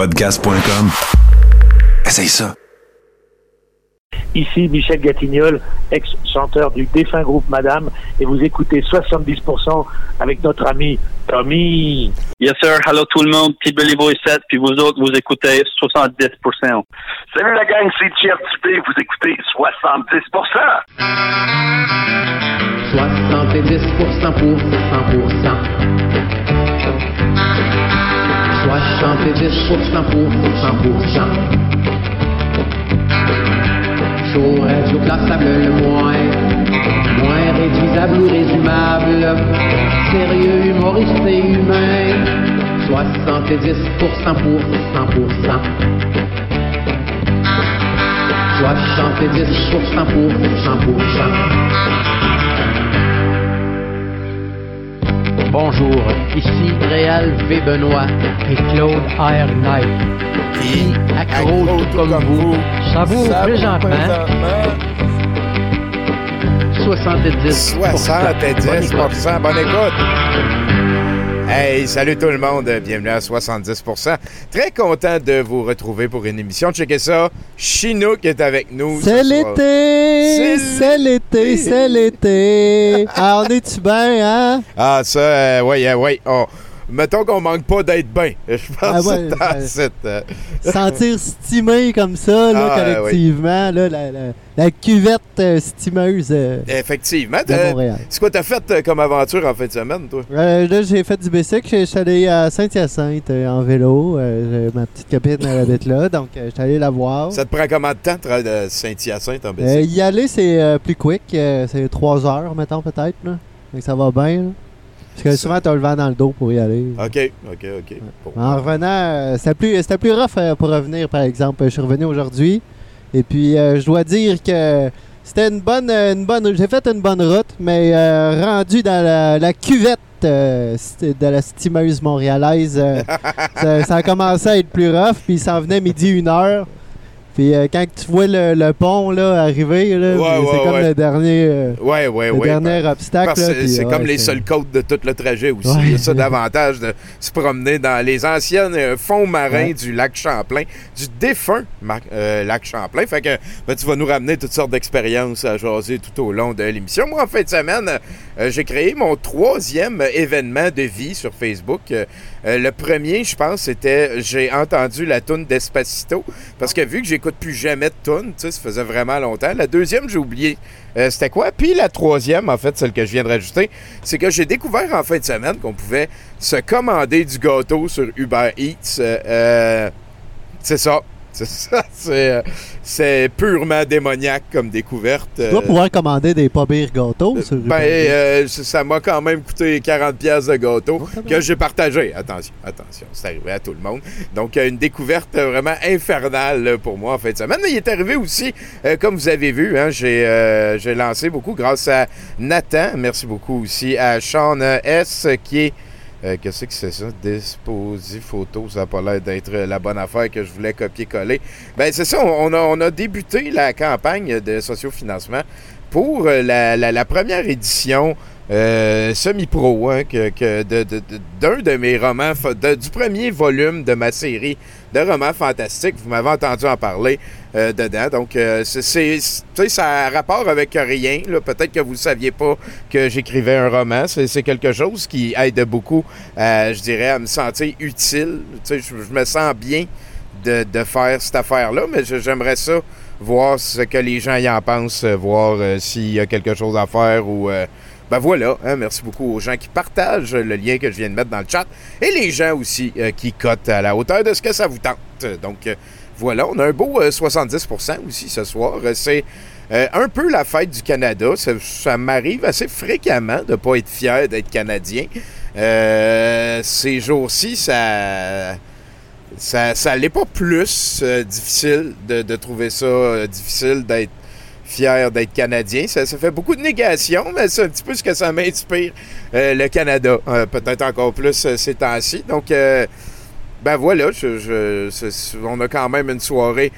Podcast.com. Essaye ça. Ici Michel Gatignol, ex-chanteur du défunt groupe Madame, et vous écoutez 70% avec notre ami Tommy. Yes, sir. Hello tout le monde. Petit Billy Boy 7, puis vous autres, vous écoutez 70%. Salut la gang, c'est Jeff Dupé. Vous écoutez 70%. 70% pour 100%. 70% pour 100%. Chaud, classable le moins, moins réduisable ou résumable, sérieux, humoriste et humain. 70% pour 100%. 70% pour 100%. Bonjour, ici Réal V. Benoît et Claude R. Knight. Qui, accro tout comme vous, savoure présentement 70 70 bonne écoute. Hey, salut tout le monde, bienvenue à 70%. Très content de vous retrouver pour une émission. Checkez ça, Chinook est avec nous. C'est l'été, c'est l'été, c'est l'été. Ah, on est-tu bien, hein? Ah, ça, euh, oui, euh, oui. Oh. Mettons qu'on manque pas d'être bien. Je pense Ah ouais, que euh, cette, euh, Sentir stimé comme ça, là, Ah, collectivement, là, la, la- la cuvette euh, stimeuse euh, Effectivement. de t'as- Montréal. C'est quoi t'as fait euh, comme aventure en fin de semaine, toi? Euh, là, j'ai fait du bicycle. Je suis allé à Saint-Hyacinthe euh, en vélo. Ma petite copine, elle habite là, donc je suis allé la voir. Ça te prend combien de temps de Saint-Hyacinthe en bicycle? y aller, c'est plus quick. c'est trois heures, mettons, peut-être. Donc ça va bien. là. Parce que Ça- souvent, t'as le vent dans le dos pour y aller. OK, OK, OK. Bon. En revenant, euh, c'était plus, plus rough euh, pour revenir, par exemple. Je suis revenu aujourd'hui. Et puis, euh, je dois dire que c'était une bonne, une bonne. J'ai fait une bonne route, mais euh, rendu dans la, la cuvette euh, de la stimeuse montréalaise, euh, ça, ça a commencé à être plus rough. Puis, il s'en venait midi, une heure. Puis, euh, quand tu vois le, le pont là, arriver, là, Ouais, c'est comme ouais. le dernier, euh, le dernier ben, obstacle. c'est comme les seuls côtes de tout le trajet aussi. Il y a ça d'avantage de se promener dans les anciennes euh, fonds marins du lac Champlain, du défunt euh, lac Champlain. Fait que ben, tu vas nous ramener toutes sortes d'expériences à jaser tout au long de l'émission. Moi, en fin de semaine, j'ai créé mon troisième événement de vie sur Facebook. Euh, le premier, je pense, c'était j'ai entendu la toune d'Espacito. Parce que vu que j'écoute plus jamais de sais, ça faisait vraiment longtemps. La deuxième, j'ai oublié. Euh, c'était quoi? Puis la troisième, en fait, celle que je viens de rajouter, c'est que j'ai découvert en fin de semaine qu'on pouvait se commander du gâteau sur Uber Eats. Euh, c'est ça. C'est ça. C'est, euh, c'est purement démoniaque comme découverte. Tu dois Euh, pouvoir commander des pas pires gâteaux sur ben, euh, ça m'a quand même coûté 40 pièces de gâteau Oh, que j'ai partagé. Attention, attention, c'est arrivé à tout le monde. Donc, euh, une découverte euh, vraiment infernale euh, pour moi en fin de semaine. Mais il est arrivé aussi, euh, comme vous avez vu, hein, j'ai euh, j'ai lancé beaucoup grâce à Nathan. Merci beaucoup aussi à Sean euh, S qui est euh, Qu'est-ce que c'est ça? Disposi photo, ça n'a pas l'air d'être la bonne affaire que je voulais copier-coller. Ben c'est ça, on a, on a débuté la campagne de sociofinancement pour euh, la, la- la première édition euh, semi-pro hein, que, que de- de- d'un mes romans, du premier volume de ma série de romans fantastiques. Vous m'avez entendu en parler euh, dedans. Donc, euh, c'est, ça a rapport avec rien. Peut-être que vous ne saviez pas que j'écrivais un roman. C'est, quelque chose qui aide beaucoup, euh, je dirais, à me sentir utile. Je, je me sens bien de, de faire cette affaire-là, mais j'aimerais ça voir ce que les gens y en pensent, euh, voir euh, s'il y a quelque chose à faire ou... euh, ben voilà, hein, merci beaucoup aux gens qui partagent le lien que je viens de mettre dans le chat et les gens aussi euh, qui cotent à la hauteur de ce que ça vous tente. Donc euh, voilà, on a un beau euh, 70% aussi ce soir. Euh, C'est euh, un peu la fête du Canada. Ça, m'arrive assez fréquemment de ne pas être fier d'être Canadien. Euh, ces jours-ci, ça ça, ça pas plus euh, difficile de, trouver ça euh, difficile d'être fier d'être Canadien. Ça, fait beaucoup de négation, mais c'est un petit peu ce que ça m'inspire, euh, le Canada. Euh, Peut-être encore plus euh, ces temps-ci. Donc, Ben voilà, je, on a quand même une soirée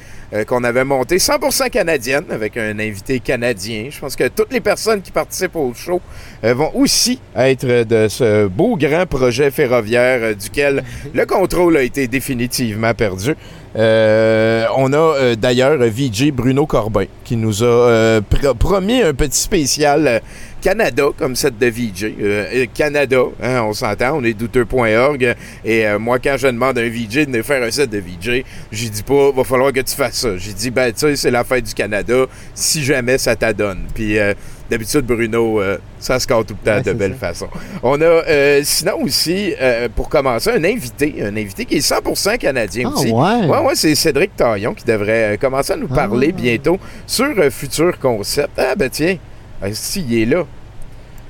qu'on avait montée 100% canadienne avec un invité canadien. Je pense que toutes les personnes qui participent au show vont aussi être de ce beau grand projet ferroviaire duquel le contrôle a été définitivement perdu. Euh, on a euh, d'ailleurs VJ Bruno Corbin qui nous a euh, pr- promis un petit spécial euh, Canada comme cette de VJ. Euh, euh, Canada, hein, on s'entend, on est douteux.org. Et euh, moi, quand je demande à un VJ de venir faire un set de VJ, j'ai dis pas, va falloir que tu fasses ça. J'ai dit, ben, tu sais, c'est la fête du Canada, si jamais ça t'adonne. Puis euh, d'habitude, Bruno, euh, ça se casse tout le temps Ouais, de belle ça. façon. On a euh, sinon aussi, euh, pour commencer, un invité, un invité qui est 100% canadien Ah, aussi. ouais. Ouais, ouais, c'est Cédric Taillon qui devrait commencer à nous parler Ah. bientôt sur Futur Concept. Ah, ben tiens, Ah, si, il est là.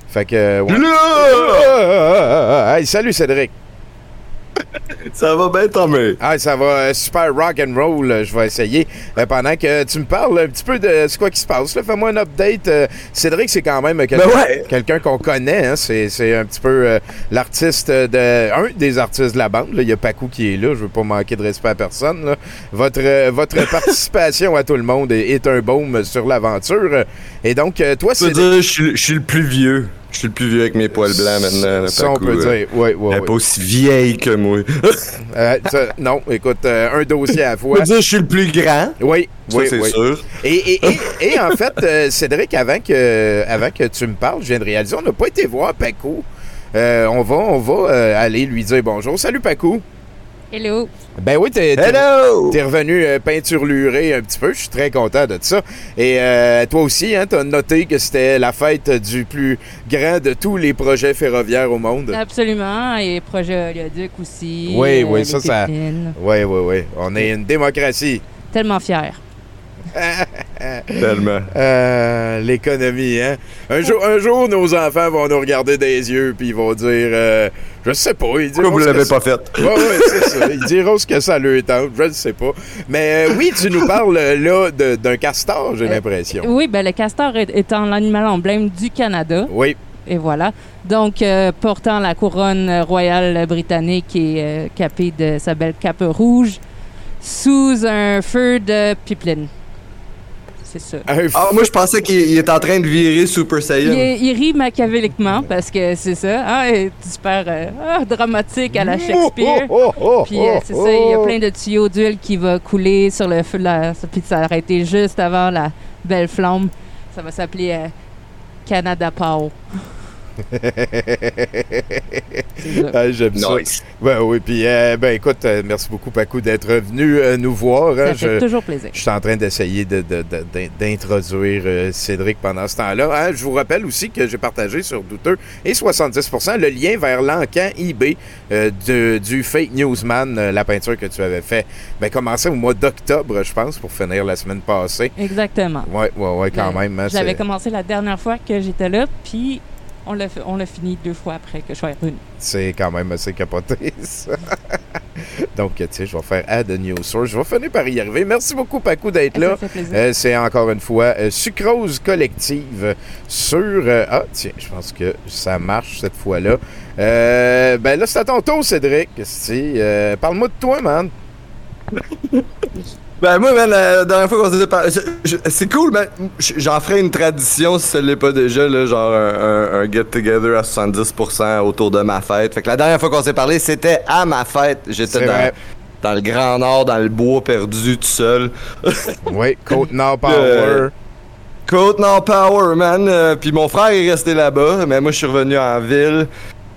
Fait que. ouais. Ah, Hey, salut Cédric. Ça va bien, Tommy? Ah, ça va euh, super rock and roll. euh, Je vais essayer. Euh, pendant que tu me parles un petit peu de c'est quoi qui se passe. Fais-moi un update. Euh, Cédric, c'est quand même quelqu'un Ben ouais. qu'on connaît. hein. C'est, c'est un petit peu euh, l'artiste de. Un des artistes de la bande. là. Il y a Pacou qui est là. Je veux pas manquer de respect à personne. là. Votre, euh, votre participation à tout le monde est, est un baume sur l'aventure. Et donc, euh, toi, dire, je je suis le plus vieux. Je suis le plus vieux avec mes poils blancs maintenant. Ça, on peut euh. dire. Oui, oui, Elle est oui. pas aussi vieille que moi. Euh, ça, non, écoute, euh, un dossier à la Je fois. dire, je suis le plus grand. Oui, Ça, oui, c'est oui. sûr. Et, et, et, et en fait, euh, Cédric, avant que, avant que tu me parles, je viens de réaliser, on n'a pas été voir Paco. On va, on va aller lui dire bonjour. Salut Paco. Hello. Ben oui, t'es, t'es- Hello! t'es revenu euh, peinturluré un petit peu. Je suis très content de ça. Et euh, toi aussi, hein, t'as noté que c'était la fête du plus grand de tous les projets ferroviaires au monde. Absolument. Et projet Oléoduc aussi. Oui, euh, oui, les ça, ça-. Oui, oui, oui. On est une démocratie. Tellement fier. Tellement. Euh, L'économie, hein? Un jour, un jour, nos enfants vont nous regarder des yeux puis ils vont dire, euh, je sais pas, ils diront Pourquoi vous l'avez ça- pas fait? Ouais, ouais, c'est ça. Ils diront ce que ça leur tente, je ne sais pas. Mais euh, oui, tu nous parles euh, là de- d'un castor, j'ai Euh, l'impression. Oui, ben le castor est- étant l'animal emblème du Canada. Oui, Et voilà. Donc, euh, portant la couronne royale britannique et euh, capé de sa belle cape rouge sous un feu de pipeline. C'est ça. un Ah, moi, je pensais qu'il il est en train de virer Super Saiyan. il rit machiavéliquement parce que c'est ça. Ah, il est super euh, ah, dramatique à la Shakespeare. Oh, oh, oh, Puis euh, c'est oh, ça, il y a oh. plein de tuyaux d'huile qui va couler sur le feu de la... Puis ça a arrêté juste avant la belle flamme. Ça va s'appeler euh, Canada Power. Ça. Ah, J'aime ça. Nice. Ben oui, puis euh, ben écoute, euh, merci beaucoup Paco d'être venu euh, nous voir. Ça hein. fait Je- toujours plaisir. Je suis en train d'essayer de- de- de- d'introduire euh, Cédric pendant ce temps-là. Hein, je vous rappelle aussi que j'ai partagé sur Douteux et 70% le lien vers l'encan eBay euh, de- du Fake Newsman, euh, la peinture que tu avais fait. Ben, commençait au mois d'octobre, je pense, pour finir la semaine passée. Exactement. Ouais, ouais, ouais, quand Euh, même. hein, J'avais c'est- commencé la dernière fois que j'étais là, puis on l'a on l'a fini deux fois après que je sois revenu. C'est quand même assez capoté, ça. Donc, tu sais, je vais faire Add a New Source. Je vais finir par y arriver. Merci beaucoup, Paco, d'être là. Ça fait plaisir. Euh, c'est encore une fois euh, Sucrose Collective sur... euh, ah, tiens, je pense que ça marche cette fois-là. Euh, ben là, c'est à ton tour, Cédric. Euh, Parle-moi de toi, man. Ben moi, man, la dernière fois qu'on s'était parlé, c'est cool, ben, j'en ferai une tradition si ce l'est pas déjà, là, genre un, un- un get-together à 70% autour de ma fête. Fait que la dernière fois qu'on s'est parlé, c'était à ma fête. J'étais dans, le Grand Nord, dans le bois perdu tout seul. Oui, Côte-Nord Power. Euh, Côte Nord Power, man. Euh, puis mon frère est resté là-bas, mais moi je suis revenu en ville.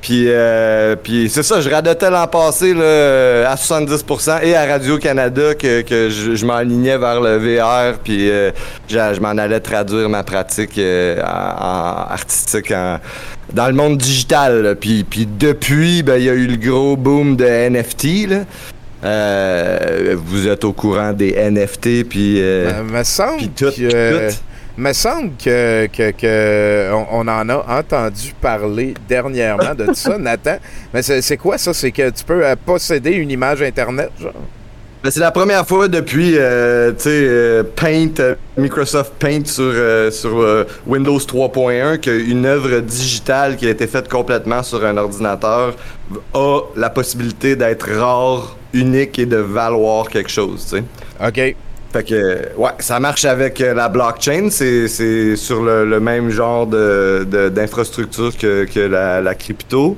Puis, euh, puis c'est ça, je radotais l'an passé là, à 70% et à Radio-Canada que, que je, je m'alignais vers le VR. Puis euh, je m'en allais traduire ma pratique euh, en, en artistique en- dans le monde digital. là. Puis, puis depuis, ben, il y a eu le gros boom de NFT. Là. Euh, vous êtes au courant des NFT. Puis. euh, me semble Puis tout, que... tout. Me semble que, que, que on, on en a entendu parler dernièrement de ça, Nathan. Mais c'est quoi ça? C'est que tu peux euh, posséder une image Internet, genre? Ben, c'est la première fois depuis euh, euh, Paint, euh, Microsoft Paint sur, euh, sur Windows 3.1 qu'une œuvre digitale qui a été faite complètement sur un ordinateur a la possibilité d'être rare unique et de valoir quelque chose, tu sais. OK. Fait que, ouais, ça marche avec euh, la blockchain. C'est, sur le, même genre de, de- d'infrastructure que, que la, crypto.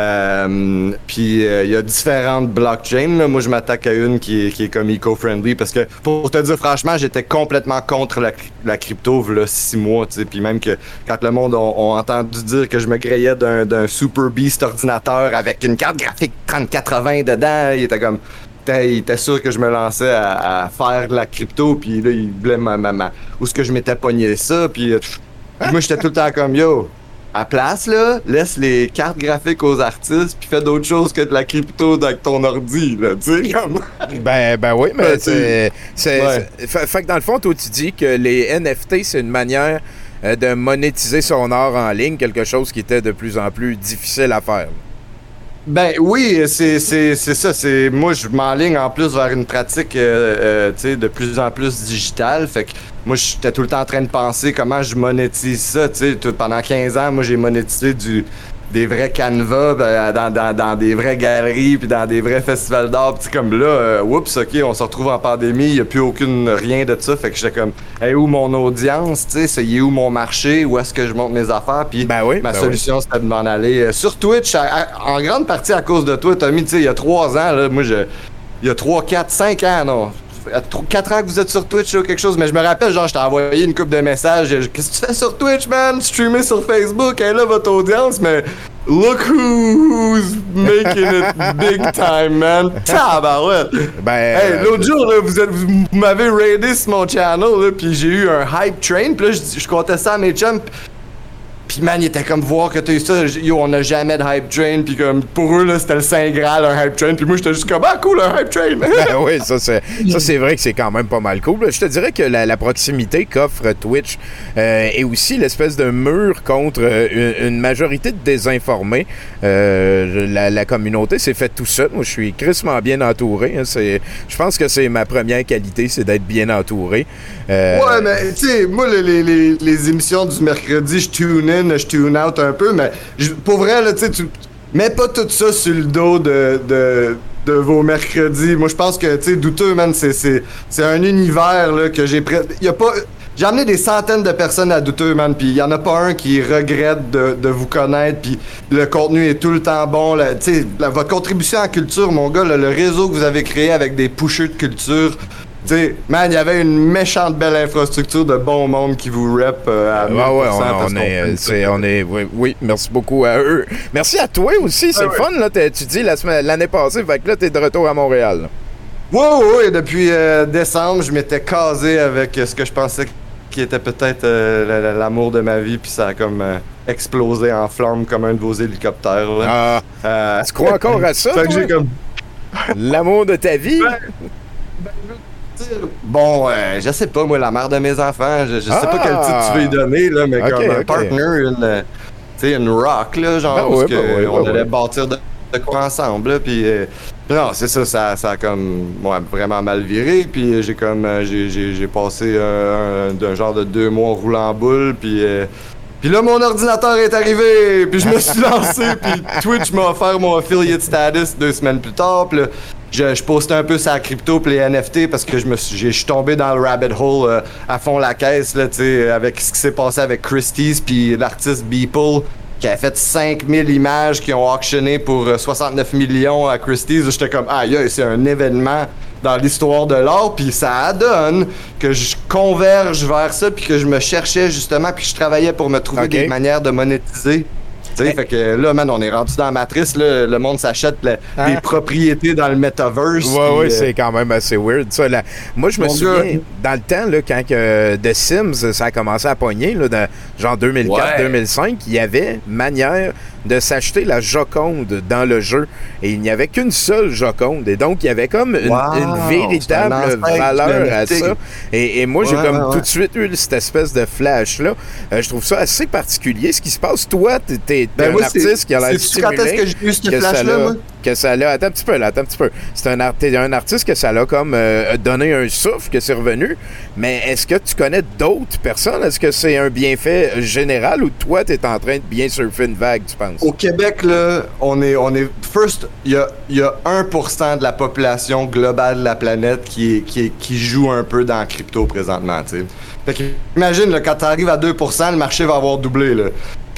Euh, puis euh, il y a différentes blockchains. Moi, je m'attaque à une qui est, qui est comme eco-friendly parce que, pour te dire franchement, j'étais complètement contre la, la crypto là six mois. Puis même que quand le monde ont entendu dire que je me d'un, d'un Super Beast ordinateur avec une carte graphique 3080 dedans, il était comme était- il était sûr que je me lançais à, à faire de la crypto, puis là, il voulait ma maman. Où est-ce que je m'étais pogné ça, puis euh, puis moi, j'étais tout le temps comme, yo, à place, là, laisse les cartes graphiques aux artistes, puis fais d'autres choses que de la crypto avec ton ordi, là, tu sais, comme... Ben, ben oui, mais Ouais, c'est. Ouais. fait que dans le fond, toi, tu dis que les NFT, c'est une manière euh, de monétiser son art en ligne, quelque chose qui était de plus en plus difficile à faire. Ben oui, c'est ça. C'est moi je m'enligne en plus vers une pratique euh, euh, de plus en plus digitale. Fait que moi j'étais tout le temps en train de penser comment je monétise ça. Tout- pendant 15 ans, moi j'ai monétisé du des vrais canevas ben, dans, dans, dans des vraies galeries puis dans des vrais festivals d'art puis comme là euh, oups ok on se retrouve en pandémie il y a plus aucune rien de ça fait que j'étais comme hey, où mon audience tu sais est où mon marché où est-ce que je monte mes affaires puis Ben oui, ma ben solution c'était de m'en aller euh, sur Twitch à- à- en grande partie à cause de toi Tommy tu sais il y a trois ans là moi je il y a 3, 4, 5 ans, non. 4 ans que vous êtes sur Twitch ou quelque chose, mais je me rappelle, genre, je t'ai envoyé une coupe de messages. Qu'est-ce que tu fais sur Twitch, man? Streamer sur Facebook, elle là, votre audience, mais look who's making it big time, man. Tabarouette! Ben. Hey, euh, l'autre jour, là, vous, êtes- vous m'avez raidé sur mon channel, là, puis j'ai eu un hype train, puis là, je, je comptais ça à mes chums, puis man, il était comme voir que t'as eu ça, yo, on n'a jamais de hype train, puis comme pour eux, là, c'était le Saint Graal, un hype train, puis moi, j'étais juste comme, ah, cool, un hype train! Ben oui, ça c'est ça c'est vrai que c'est quand même pas mal cool. Je te dirais que la, la proximité qu'offre Twitch euh, est aussi l'espèce de mur contre euh, une, une majorité de désinformés. Euh, la, la communauté s'est faite tout seul. Moi, je suis crissement bien entouré. hein. C'est, je pense que c'est ma première qualité, c'est d'être bien entouré. Euh, Ouais, mais tu sais, moi, les, les, les, les émissions du mercredi, je tune je tune out un peu, mais pour vrai, là, tu mets pas tout ça sur le dos de, de, vos mercredis. Moi, je pense que, tu sais, douteux, man, c'est, un univers, là, que j'ai. Y a pas. J'ai amené des centaines de personnes à douteux, man, puis il y en a pas un qui regrette de, de vous connaître, puis le contenu est tout le temps bon. là. La- votre contribution à la culture, mon gars, le réseau que vous avez créé avec des pushers de culture, tu sais, man, il y avait une méchante belle infrastructure de bon monde qui vous rep euh, à 1000% Ouais, on, parce on qu'on est, euh, c'est- on est, oui, oui, merci beaucoup à eux. Merci à toi aussi, c'est Ah le fun, là, tu dis la semaine- l'année passée, fait que là, t'es de retour à Montréal. là. Ouais, ouais, ouais, depuis euh, décembre, je m'étais casé avec euh, ce que je pensais qui était peut-être euh, la- la- l'amour de ma vie, puis ça a comme euh, explosé en flamme comme un de vos hélicoptères. là. Ah, Euh, tu crois encore à ça. L'amour de ta vie? Bon, euh, je sais pas, moi, la mère de mes enfants, je, je sais pas quel titre tu veux y donner, là, mais comme un partner, une, euh, tu sais, une rock, là, genre, Ben que ben on ben allait bâtir de, de quoi ensemble, là, puis... euh, non, c'est ça, ça, ça a comme ouais, vraiment mal viré, puis euh, j'ai comme euh, j'ai, passé euh, un, d'un genre de deux mois roulant en boule, puis euh, puis là mon ordinateur est arrivé, puis je me suis lancé, puis Twitch m'a offert mon affiliate status deux semaines plus tard, puis là, je, je postais un peu sa crypto puis les NFT parce que je me suis je suis tombé dans le rabbit hole euh, à fond la caisse là, avec ce qui s'est passé avec Christie's puis l'artiste Beeple qui a fait 5000 images qui ont auctionné pour euh, 69 millions à Christie's. J'étais comme, aïe, aïe, c'est un événement dans l'histoire de l'art, puis ça donne que je converge vers ça, puis que je me cherchais justement, puis je travaillais pour me trouver des manières de monétiser. Sais, fait que là, man, on est rendu dans la matrice, là, le monde s'achète la- Hein? des propriétés dans le metaverse. Ouais, ouais, euh, c'est quand même assez weird. Ça, là. Moi, je me souviens, dans le temps, là, quand que The Sims, ça a commencé à pogner, là, dans, genre 2004-2005, il y avait manière de s'acheter la Joconde dans le jeu. Et il n'y avait qu'une seule Joconde. Et donc, il y avait comme une, Wow, véritable valeur à ça. Et, et moi, j'ai comme ouais, tout de suite eu cette espèce de flash-là. Euh, je trouve ça assez particulier. Ce qui se passe, toi, t'es t'es Ben un artiste qui a l'air quand est-ce que j'ai eu ce flash-là? Que ça l'a. Attends un petit peu, attends un petit peu. C'est un, artiste que ça l'a comme euh, donné un souffle, que c'est revenu. Mais est-ce que tu connais d'autres personnes? Est-ce que c'est un bienfait général ou toi, tu es en train de bien surfer une vague, tu penses? Au Québec, là, on est, on est first, il y a, il y a 1% de la population globale de la planète qui, qui, joue un peu dans la crypto présentement, tu sais. Fait que, imagine, là, quand tu arrives à 2%, le marché va avoir doublé, là.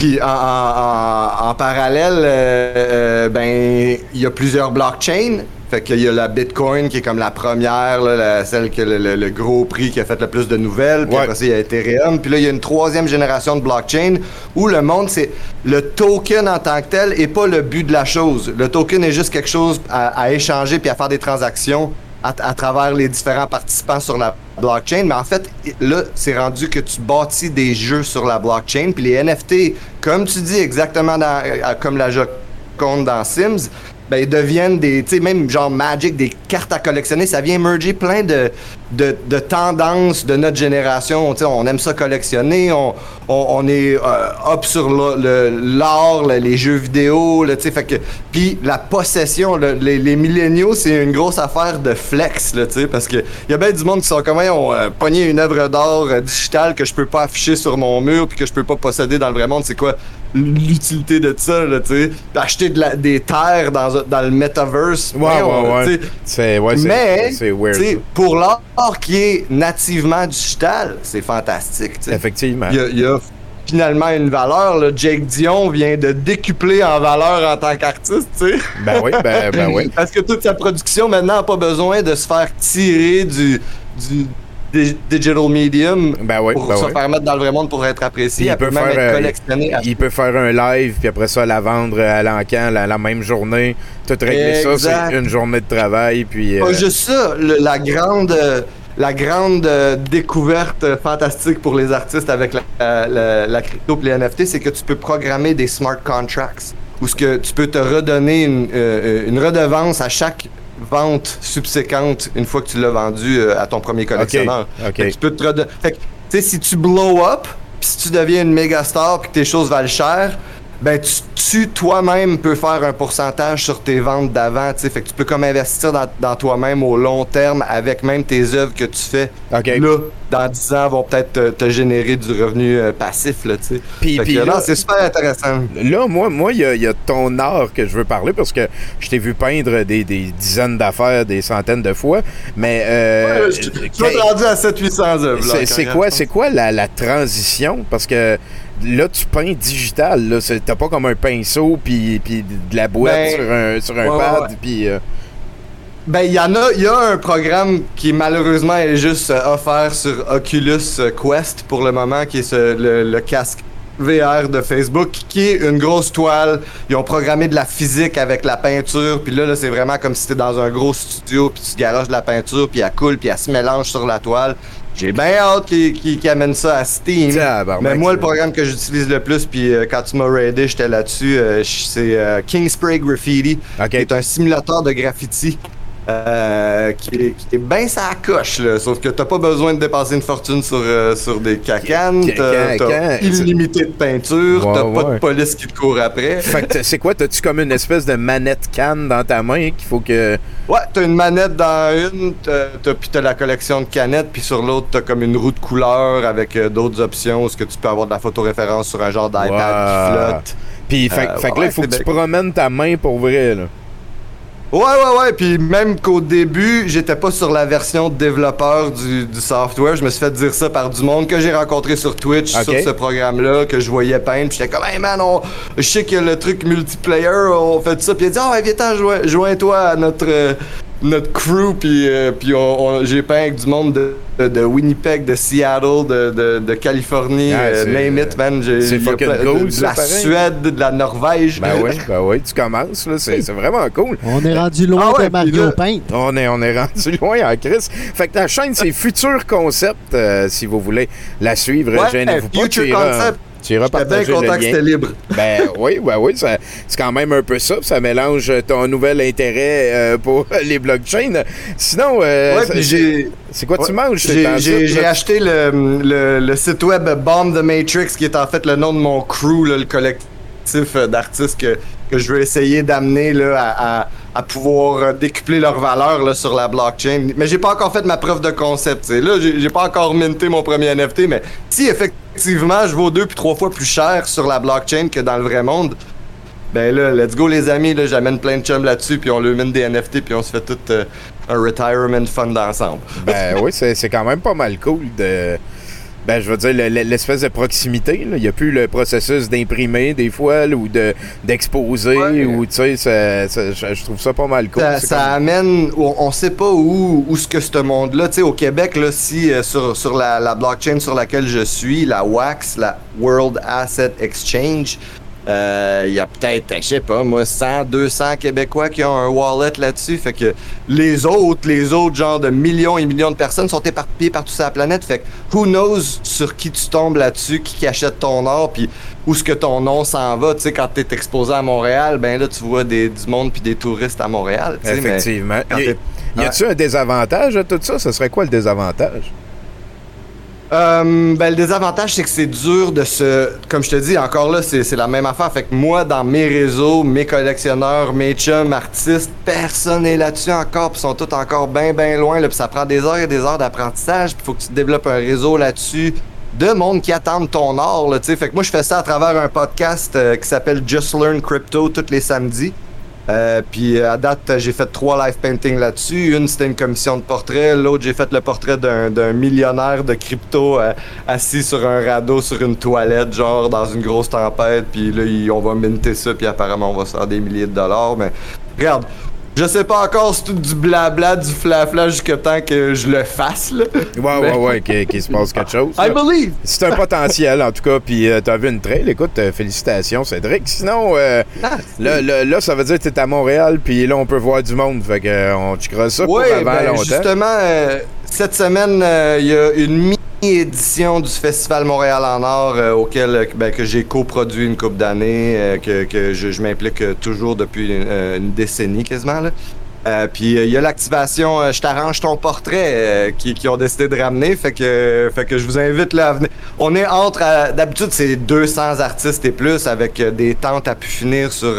Puis en, en- en- en parallèle, euh, euh, ben, il y a plusieurs blockchains. Fait qu'il y a la Bitcoin qui est comme la première, là, la- celle que le, le- le gros prix qui a fait le plus de nouvelles. Puis Ouais. après ça, il y a Ethereum. Puis là, il y a une troisième génération de blockchain où le monde, c'est le token en tant que tel et pas le but de la chose. Le token est juste quelque chose à, à échanger puis à faire des transactions à, travers les différents participants sur la blockchain. Mais en fait, là, c'est rendu que tu bâtis des jeux sur la blockchain. Puis les NFT, comme tu dis exactement euh, comme la Joconde dans Sims, ben, ils deviennent des, tu sais, même genre Magic, des cartes à collectionner. Ça vient merger plein de, de, de tendances de notre génération. Tu sais, on aime ça collectionner. On, on, on est euh, up sur le- le- l'art, le- les jeux vidéo. Tu sais, fait que, puis la possession, le- les, les milléniaux, c'est une grosse affaire de flex, tu sais, parce que y a bien du monde qui sont comme, on euh, pogné une œuvre d'art euh, digitale que je peux pas afficher sur mon mur puis que je peux pas posséder dans le vrai monde. C'est quoi? L'utilité de ça, là, tu sais? Acheter de la- des terres dans, dans le metaverse. Ouais, ouais, ouais. C'est ouais, c'est- mais, c'est weird. tu sais, pour l'art qui est nativement digital, c'est fantastique. Effectivement. Il y a, il y a finalement une valeur. Là. Jake Dion vient de décupler en valeur en tant qu'artiste. tu sais. Ben oui, ben, ben oui. Parce que toute sa production maintenant n'a pas besoin de se faire tirer du, du digital medium Ben pour ben se oui. faire mettre dans le vrai monde pour être apprécié. Il Elle peut peut même faire, être euh, collectionnée. Il peut faire un live, puis après ça, la vendre à l'encan la, la même journée. Tout régler ça, Exact. c'est une journée de travail. Puis, euh, Pas juste ça, le- la grande, euh, la grande euh, découverte fantastique pour les artistes avec la, la, la- la crypto et les NFT, c'est que tu peux programmer des smart contracts où ce que tu peux te redonner une, euh, une redevance à chaque vente subséquente une fois que tu l'as vendu euh, à ton premier collectionneur. OK. Fait que tu peux te redonner. Fait que, tu sais, si tu blow up, puis si tu deviens une méga star, puis que tes choses valent cher, ben tu, tu toi-même peux faire un pourcentage sur tes ventes d'avant, tu sais. Fait que tu peux comme investir dans, dans toi-même au long terme avec même tes œuvres que tu fais. OK. Là, dans 10 ans, vont peut-être te, te générer du revenu euh, passif, là, tu sais. Puis- puis là- c'est super intéressant. Là, moi, moi, il y, a- il y a ton art que je veux parler parce que je t'ai vu peindre des, des dizaines d'affaires, des centaines de fois. Mais euh, Ouais, je je suis rendu à 700-800 œuvres. là, c'est quoi, c'est quoi la, la transition? Parce que là, tu peins digital. Là, t'as pas comme un pinceau puis, puis de la boîte Ben, sur un sur un ouais, pad. ouais. Puis euh, Ben, il y en a, y a un programme qui malheureusement est juste euh, offert sur Oculus Quest pour le moment, qui est ce- le, le casque VR de Facebook, qui est une grosse toile. Ils ont programmé de la physique avec la peinture, puis là, là c'est vraiment comme si t'es dans un gros studio, puis tu garoches de la peinture, puis elle coule, puis elle se mélange sur la toile. J'ai bien hâte qu'ils qu'ils- qu'ils amènent ça à Steam. Mais moi, le programme que j'utilise le plus, puis euh, quand tu m'as raidé, j'étais là-dessus, euh, c'est euh, King Spray Graffiti, qui est un simulateur de graffiti. Euh, qui est, qui est bien sa coche, là. Sauf que t'as pas besoin de dépenser une fortune sur, euh, sur des cacanes, t'as illimité de peinture, Ouais, t'as pas de police qui te court après. fait que c'est quoi T'as-tu comme une espèce de manette canne dans ta main qu'il faut que. Ouais, t'as une manette dans une, t'as, t'as- puis t'as la collection de canettes, puis sur l'autre, t'as comme une roue de couleur avec euh, d'autres options, ce que tu peux avoir de la photoréférence sur un genre d'iPad qui flotte. Puis fait, que là, il faut que tu promènes ta main pour vrai. Là. Ouais, ouais, ouais. Puis même qu'au début, j'étais pas sur la version développeur du, du software. Je me suis fait dire ça par du monde que j'ai rencontré sur Twitch, sur ce programme-là, que je voyais peindre. Puis j'étais comme, hey man, on... je sais que le truc multiplayer, on fait ça. Puis il a dit, oh, viens-t'en, joins- joins-toi à notre, euh, notre crew. Puis, euh, puis on, on- j'ai peint avec du monde de, de, de Winnipeg, de Seattle, de, de, de Californie, Ah, euh, c'est- name it, man. J'ai- c'est fucking de- cool, de, ça, la pareil. Suède, de la Norvège. Ben oui, ben oui, tu commences, là. C'est c'est vraiment cool. On est rendu loin Ah ouais, de Mario là- Paint. On est, on est rendu loin en crise. Fait que la chaîne, c'est Futur Concept, euh, si vous voulez la suivre. Ouais, Gênez-vous pas. Future Concept. Tu iras bien partager content le que lien. c'était libre. Ben oui, ben oui, c'est quand même un peu ça. Ça mélange ton nouvel intérêt euh, pour les blockchains. Sinon, euh, Ouais, c'est quoi tu manges? J'ai- acheté le, le, le site web Bomb the Matrix, qui est en fait le nom de mon crew, là, le collectif d'artistes que, que je veux essayer d'amener à, à, à pouvoir euh, décupler leur valeur là, sur la blockchain. Mais j'ai pas encore fait ma preuve de concept. t'sais. Là, j'ai pas encore minté mon premier NFT, mais si effectivement je vaux deux puis trois fois plus cher sur la blockchain que dans le vrai monde, ben là, let's go les amis, là, j'amène plein de chums là-dessus, puis on leur mine des NFT, puis on se fait tout euh, un retirement fund ensemble. Ben oui, c'est c'est quand même pas mal cool de. Ben, je veux dire, le- le- l'espèce de proximité. là. Il n'y a plus le processus d'imprimer des fois là, ou de- d'exposer. Ouais. ou tu sais, ça- ça- je trouve ça pas mal cool. Ça, C'est ça comme- amène, on, on sait pas où, où ce que ce monde-là, tu sais, au Québec, là, si euh, sur, sur la, la blockchain sur laquelle je suis, la WAX, la World Asset Exchange, euh, il y a peut-être, je sais pas, moi, 100, 200 Québécois qui ont un wallet là-dessus. Fait que les autres, les autres, genre de millions et millions de personnes sont éparpillées partout sur la planète. Fait que who knows sur qui tu tombes là-dessus, qui, qui achète ton or, puis où est-ce que ton nom s'en va. Tu sais, quand t'es exposé à Montréal, ben là, tu vois des, du monde puis des touristes à Montréal. mais- Effectivement. Y, a-tu un désavantage à tout ça? Ce serait quoi le désavantage? Euh, ben, le désavantage, c'est que c'est dur de se. Comme je te dis, encore là, c'est la même affaire. Fait que moi, dans mes réseaux, mes collectionneurs, mes chums, artistes, personne n'est là-dessus encore. Puis sont tous encore bien, bien loin. Là, puis ça prend des heures et des heures d'apprentissage. Puis faut que tu développes un réseau là-dessus de monde qui attendent ton or. Là, tu sais. fait que moi, je fais ça à travers un podcast euh, qui s'appelle Just Learn Crypto tous les samedis. Euh, puis à date, j'ai fait trois live paintings là-dessus. Une, c'était une commission de portrait. L'autre, j'ai fait le portrait d'un millionnaire de crypto euh, assis sur un radeau sur une toilette, genre dans une grosse tempête. Puis là, on va minter ça, puis apparemment, on va se faire des milliers de dollars. Mais regarde, je sais pas encore si c'est tout du blabla, du flafla jusqu'à temps que je le fasse. Là. Ouais, Mais- ouais, ouais, qu'il se passe quelque chose. I believe! C'est un potentiel, en tout cas. Puis euh, t'as vu une trail. Écoute, euh, félicitations, Cédric. Sinon, euh, Ah, là, là, là, ça veut dire que t'es à Montréal, puis là, on peut voir du monde. Fait que euh, checkera ça pour Oui, avant ben, longtemps. justement, cette semaine, il y a une mini-édition du Festival Montréal en Or euh, auquel euh, ben, que j'ai coproduit une couple d'années, euh, que, que je, m'implique toujours depuis une décennie quasiment. Là. Puis il y a l'activation Je t'arrange ton portrait qui, qui ont décidé de ramener. Fait que, fait que je vous invite là à venir. On est entre. D'habitude, c'est 200 artistes et plus avec des tentes à pu finir sur.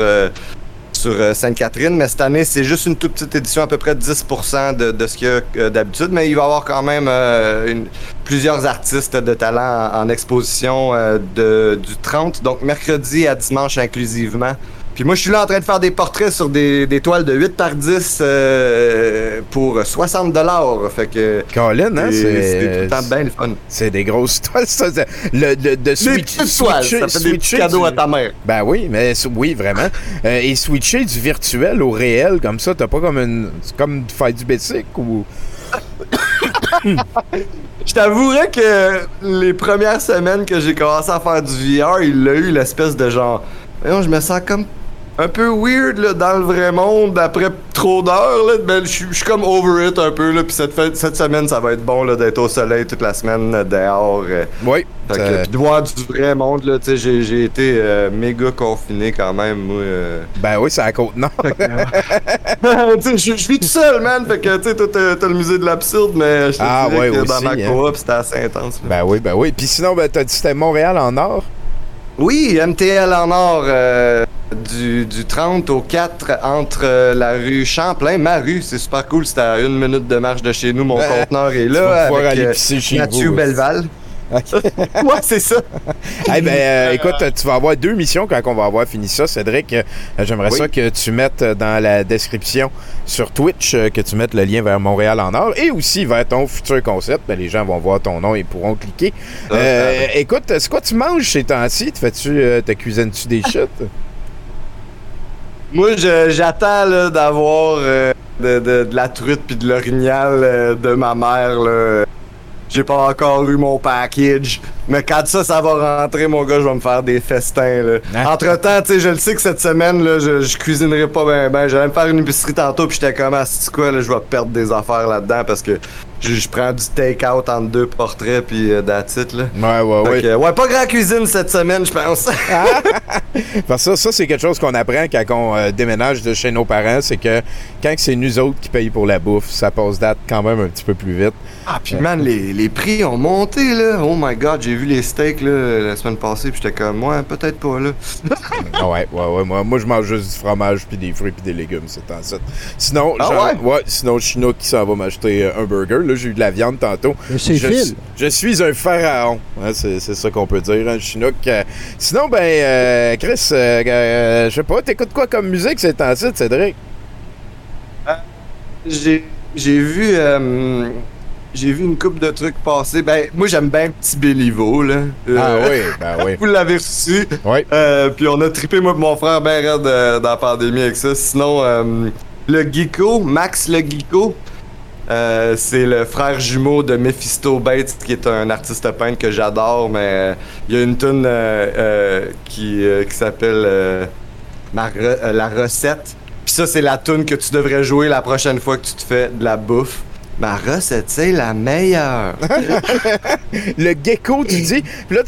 Sur euh, Sainte-Catherine, mais cette année, c'est juste une toute petite édition, à peu près 10% de, de ce qu'il y a euh, d'habitude, mais il va y avoir quand même euh, plusieurs artistes de talent en, en exposition de, du 30, donc mercredi à dimanche inclusivement. Puis moi, je suis là en train de faire des portraits sur des, des toiles de 8 par 10 euh, pour 60 Fait que Colin, hein, c'est c'est- c'est tout le temps bien le fun. C'est des grosses toiles, ça. Le, le- de Des switch, toiles, switcher- ça fait des petits cadeaux du- à ta mère. Ben oui, mais oui, vraiment. Euh, et switcher du virtuel au réel, comme ça, t'as pas comme une. C'est comme faire du basic ou. Je t'avouerais que les premières semaines que j'ai commencé à faire du VR, il a eu l'espèce de genre. Voyons, je me sens comme un peu weird là, dans le vrai monde après trop d'heures. là. Ben, je suis- comme over it un peu. Là, puis cette, cette semaine, ça va être bon là, d'être au soleil toute la semaine euh, dehors. euh. Oui. Fait de voir du vrai monde, là, j'ai, j'ai été euh, méga confiné quand même, moi. Ben oui, c'est à la côte sais, je vis tout seul, man. Fait que, tu sais, t'as, t'as le musée de l'absurde, mais je te Ah, ouais, que dans aussi, ma hein. coop, c'était assez intense. là. ben oui, ben oui. Puis sinon, ben, t'as dit que c'était Montréal en or? Oui, MTL en or du, du 30 au 4 entre euh, la rue Champlain, ma rue, c'est super cool, c'était à une minute de marche de chez nous, mon conteneur est Tu vas là avec aller euh, pisser chez Mathieu vous. Belval. ouais, c'est ça. Eh ben, euh, écoute, tu vas avoir deux missions quand on va avoir fini ça, Cédric. Euh, J'aimerais Oui. ça que tu mettes dans la description sur Twitch, euh, que tu mettes le lien vers Montréal en or et aussi vers ton futur concept. Ben, les gens vont voir ton nom et pourront cliquer. Ah, Euh, écoute, c'est quoi tu manges ces temps-ci? Te fais-tu, euh, te cuisines-tu des shit? Moi, j'attends d'avoir euh, de, la truite puis de l'orignal euh, de ma mère. J'ai pas encore eu mon package. Mais quand ça, ça va rentrer, mon gars, je vais me faire des festins. Là. Hein? Entre-temps, tu sais, je le sais que cette semaine, là, je, je cuisinerai pas bien. Ben, J'allais me faire une épicerie tantôt, puis j'étais comme, ah, quoi, là, je vais perdre des affaires là-dedans parce que je, je prends du take-out entre deux portraits, puis euh, là. Ouais, ouais, Fait ouais. ouais, pas grand cuisine cette semaine, je pense. Parce que ça, ça c'est quelque chose qu'on apprend quand on euh, déménage de chez nos parents, c'est que quand c'est nous autres qui payent pour la bouffe, ça passe date quand même un petit peu plus vite. Ah, puis man, les, les prix ont monté, là. Oh my god, j'ai vu les steaks, là, la semaine passée, puis j'étais comme, moi, peut-être pas, là. Ah ouais, ouais, ouais. Moi, moi, je mange juste du fromage, puis des fruits, puis des légumes, c'est en ça. Sinon, Ah genre- ouais? sinon, Chinook qui s'en va m'acheter euh, un burger. Là, j'ai eu de la viande tantôt. Je, Phil. je suis un pharaon. Hein, c'est, c'est ça qu'on peut dire, un Chinook. Euh, sinon, ben, euh, Chris, euh, euh, je sais pas, t'écoutes quoi comme musique ces temps-ci, Cédric? J'ai j'ai vu euh, j'ai vu une coupe de trucs passer. Ben moi j'aime bien Petit Béliveau là. Euh, Ah oui, ben oui. Vous l'avez reçu. Oui. Euh, puis on a trippé moi et mon frère ben raide euh, dans la pandémie avec ça. Sinon euh, le Geeko, Max le Geeko. c'est le frère jumeau de Mephisto Bates, qui est un artiste peintre que j'adore, mais il y a une tune qui, qui s'appelle re- La recette. Puis ça, c'est la tune que tu devrais jouer la prochaine fois que tu te fais de la bouffe. Ma recette, c'est la meilleure. Le gecko, tu dis? Puis là,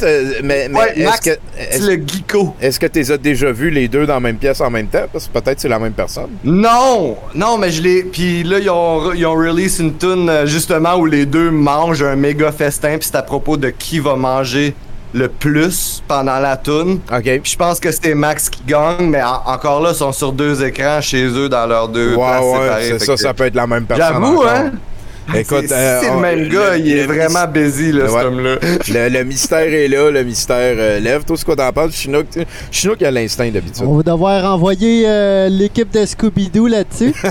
mais, mais Ouais, est-ce Max, que. le geeko. est-ce que tu les as déjà vus les deux dans la même pièce en même temps? Parce que peut-être c'est la même personne. Non! Non, mais je l'ai. Puis là, ils ont, ils ont release une tune euh, justement où les deux mangent un méga festin, puis c'est à propos de qui va manger le plus pendant la tune. OK. Puis je pense que c'était Max qui gagne, mais en- encore là, ils sont sur deux écrans chez eux dans leurs deux Ouais, places ouais, séparées. ça, que- ça peut être la même personne. J'avoue, encore. hein? Écoute, c'est euh, c'est le on- même gars, il est le- vraiment busy, là, Ouais. cet homme-là. Le, le mystère est là, le mystère euh, lève. Tout ce qu'on t'en parle, Chinook, Chinook a l'instinct d'habitude. On va devoir envoyer euh, l'équipe de Scooby-Doo là-dessus.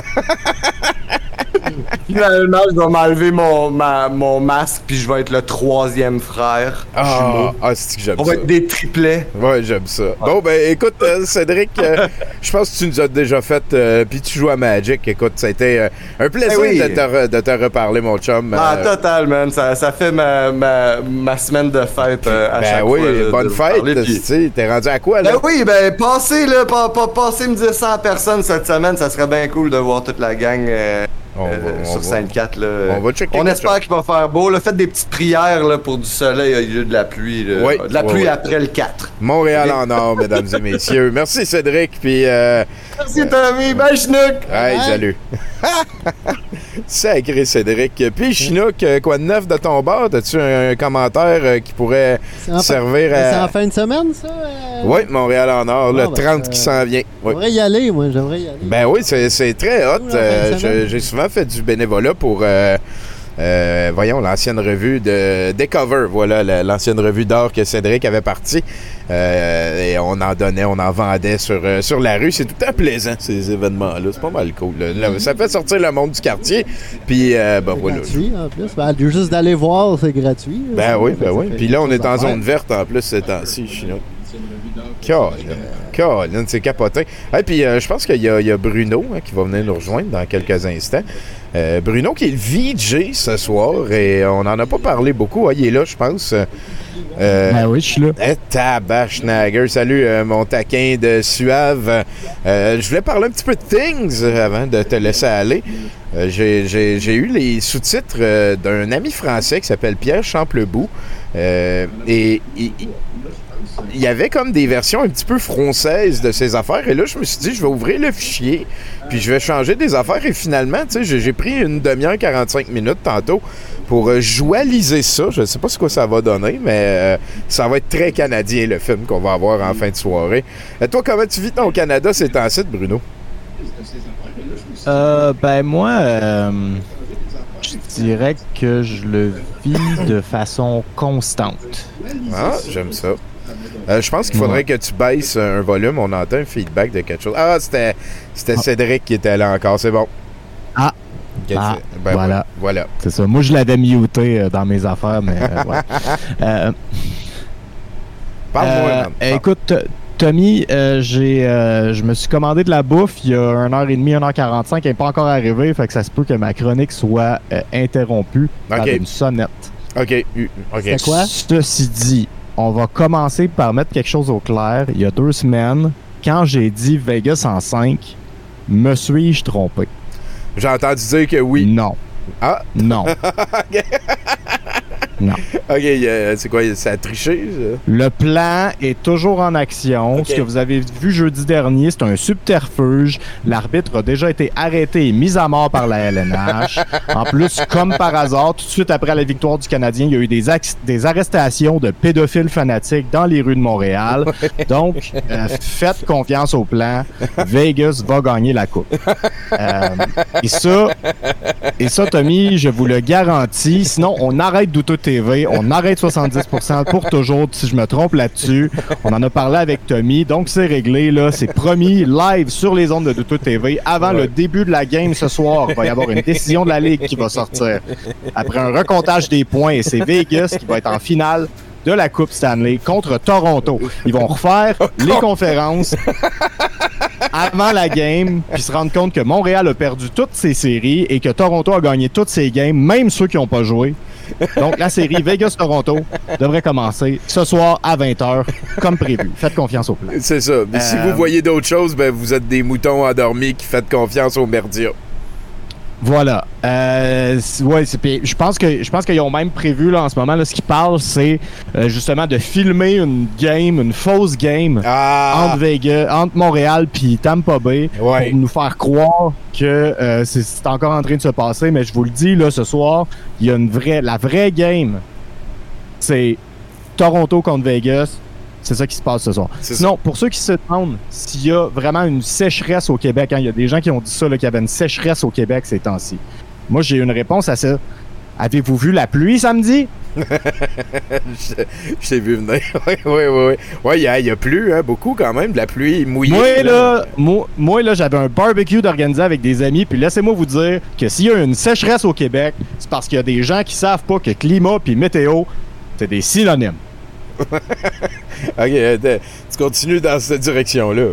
Finalement, je vais m'enlever mon, ma- mon masque, puis je vais être le troisième frère. Ah, ah c'est que j'aime On ça? va être des triplets. Ouais, j'aime ça. Bon, ben écoute, euh, Cédric, euh, je pense que tu nous as déjà fait, euh, puis tu joues à Magic. Écoute, ça a été un plaisir Eh oui. de, te de te reparler, mon chum. Ah, total, man. Ça, ça fait ma, ma, ma semaine de fête à ben chaque oui, fois. là, de bonne fête. tu sais, T'es rendu à quoi, là? Ben oui, ben passez, là, pa- pa- passez me dire 100 personnes cette semaine. Ça serait bien cool de voir toute la gang On euh, sur Sainte-Cat. là. on va checker On espère qu'il va faire beau. Là. Faites des petites prières là, pour du soleil au lieu de la pluie. là. Oui, de la ouais, pluie ouais. après le 4. Montréal en or, mesdames et messieurs. Merci, Cédric, puis... Euh, Merci, Tommy. Bye, Chinook. Hey, salut. Sacré Cédric. Puis Chinook, euh, quoi de neuf de ton bord? As-tu un, commentaire euh, qui pourrait servir c'est en à... fin de semaine, ça? euh? Oui, Montréal en or, le Ah, ben, 30 qui s'en vient. Oui. J'aimerais y aller, moi. J'aimerais y aller. Ben oui, c'est c'est très hot. Euh, J'ai souvent fait du bénévolat pour, euh, euh, voyons, l'ancienne revue de Décover. Voilà, la- l'ancienne revue d'or que Cédric avait parti. Euh, et on en donnait, on en vendait sur, sur la rue. C'est tout temps plaisant, ces événements-là. C'est pas mal cool. là. Ça fait sortir le monde du quartier. Puis, euh, ben c'est voilà. gratuit, en plus. Ben, juste d'aller voir, c'est gratuit. Ben oui, ben oui. Puis là, on est en à zone verte en plus ces temps-ci. Colin, Colin, c'est capoté. Et puis, euh, je pense qu'il y, a- il y a Bruno hein, qui va venir nous rejoindre dans quelques instants. Euh, Bruno qui est le VJ ce soir et on n'en a pas parlé beaucoup. Ah, il est là, je pense. Euh, Ben oui, je suis là. eh, tabarnagger. Salut, euh, mon taquin de Suave. Euh, je voulais parler un petit peu de Things euh, avant de te laisser aller. Euh, j'ai- eu les sous-titres euh, d'un ami français qui s'appelle Pierre Champlebout. Euh, et il- y avait comme des versions un petit peu françaises de ces affaires. Et là, je me suis dit, je vais ouvrir le fichier, puis je vais changer des affaires. Et finalement, tu sais, j'ai pris une demi-heure, 45 minutes tantôt pour euh, joualiser ça. Je ne sais pas ce que ça va donner, mais euh, ça va être très canadien, le film qu'on va avoir en fin de soirée. Et toi, comment tu vis ton Canada ces temps-ci, Bruno? Euh, ben moi, euh, je dirais que je le vis de façon constante. Ah, j'aime ça. Euh, je pense qu'il faudrait que tu baisses un volume. On entend un feedback de quelque chose. Ah, c'était c'était Cédric qui était là encore. C'est bon. Ah. Ok, Ah, ben voilà. Voilà. C'est ça. Moi, je l'avais muté euh, dans mes affaires, mais euh, ouais. Euh, Parle-moi, euh, écoute, Tommy, euh, j'ai, euh, je me suis commandé de la bouffe il y a 1h30, 1h45. Elle n'est pas encore arrivée, fait que ça se peut que ma chronique soit euh, interrompue par Ok. une sonnette. OK. OK. C'est quoi? Ceci dit, on va commencer par mettre quelque chose au clair. Il y a deux semaines, quand j'ai dit Vegas en 5, me suis-je trompé? J'ai entendu dire que oui. Non. Ah. Non. Non. OK, euh, c'est quoi? Ça a triché? ça? Le plan est toujours en action. Ce que vous avez vu jeudi dernier, c'est un subterfuge. L'arbitre a déjà été arrêté et mis à mort par la LNH. en plus, comme par hasard, tout de suite après la victoire du Canadien, il y a eu des, arrestations de pédophiles fanatiques dans les rues de Montréal. Donc, euh, faites confiance au plan. Vegas va gagner la coupe. Euh, et ça, et ça, Tommy, je vous le garantis. Sinon, on arrête d'Auto TV, on arrête 70% pour toujours, si je me trompe là-dessus. On en a parlé avec Tommy, donc c'est réglé, là. C'est promis, live sur les ondes de Auto TV. Avant le début de la game ce soir, il va y avoir une décision de la Ligue qui va sortir. Après un recomptage des points, et c'est Vegas qui va être en finale de la Coupe Stanley contre Toronto. Ils vont refaire les conférences avant la game, puis se rendre compte que Montréal a perdu toutes ses séries et que Toronto a gagné toutes ses games, même ceux qui n'ont pas joué. Donc, la série Vegas-Toronto devrait commencer ce soir à 20h, comme prévu. Faites confiance au plan. C'est ça. Mais si Euh, vous voyez d'autres choses, ben, vous êtes des moutons endormis qui faites confiance aux merdias. Voilà. Euh, ouais, je pense que je pense qu'ils ont même prévu là en ce moment là, ce qu'ils parlent c'est euh, justement de filmer une game, une fausse game Ah! entre Vegas, entre Montréal puis Tampa Bay Ouais. pour nous faire croire que euh, c'est encore en train de se passer. Mais je vous le dis là ce soir, il y a une vraie, la vraie game, c'est Toronto contre Vegas. C'est ça qui se passe ce soir. Sinon, pour ceux qui se demandent s'il y a vraiment une sécheresse au Québec, hein, il y a des gens qui ont dit ça, qu'il y avait une sécheresse au Québec ces temps-ci. Moi, j'ai une réponse à ça. Avez-vous vu la pluie samedi? je t'ai vu venir. Oui, oui, oui. oui. Il y y a plu, hein, beaucoup quand même, de la pluie mouillée. Moi, là, moi, moi, là, j'avais un barbecue d'organiser avec des amis, puis laissez-moi vous dire que s'il y a une sécheresse au Québec, c'est parce qu'il y a des gens qui savent pas que climat puis météo, c'est des synonymes. OK, euh, tu continues dans cette direction-là.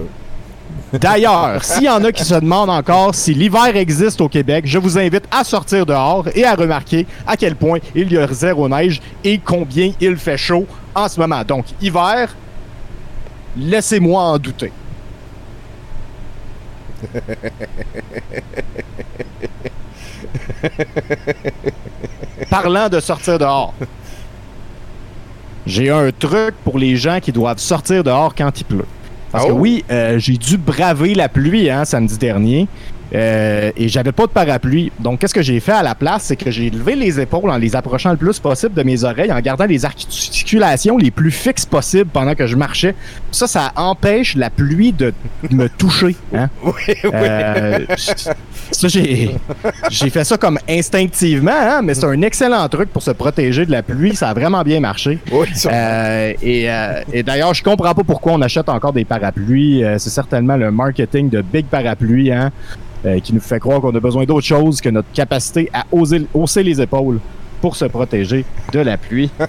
D'ailleurs, s'il y en a qui se demandent encore si l'hiver existe au Québec, je vous invite à sortir dehors et à remarquer à quel point il y a zéro neige et combien il fait chaud en ce moment. Donc, hiver, laissez-moi en douter. Parlant de sortir dehors, j'ai un truc pour les gens qui doivent sortir dehors quand il pleut. Parce que Oh. oui, euh, j'ai dû braver la pluie hein, samedi dernier. Euh, et j'avais pas de parapluie. Donc, qu'est-ce que j'ai fait à la place? C'est que j'ai levé les épaules en les approchant le plus possible de mes oreilles, en gardant les articulations les plus fixes possibles pendant que je marchais. Ça, ça empêche la pluie de me toucher. Hein? Oui, oui. Euh, ça, j'ai, j'ai fait ça comme instinctivement, hein, mais c'est un excellent truc pour se protéger de la pluie. Ça a vraiment bien marché. Oui, ça- Euh, et, et d'ailleurs, je comprends pas pourquoi on achète encore des parapluies. C'est certainement le marketing de Big Parapluie hein, euh, qui nous fait croire qu'on a besoin d'autre chose que notre capacité à oser, hausser les épaules pour se protéger de la pluie.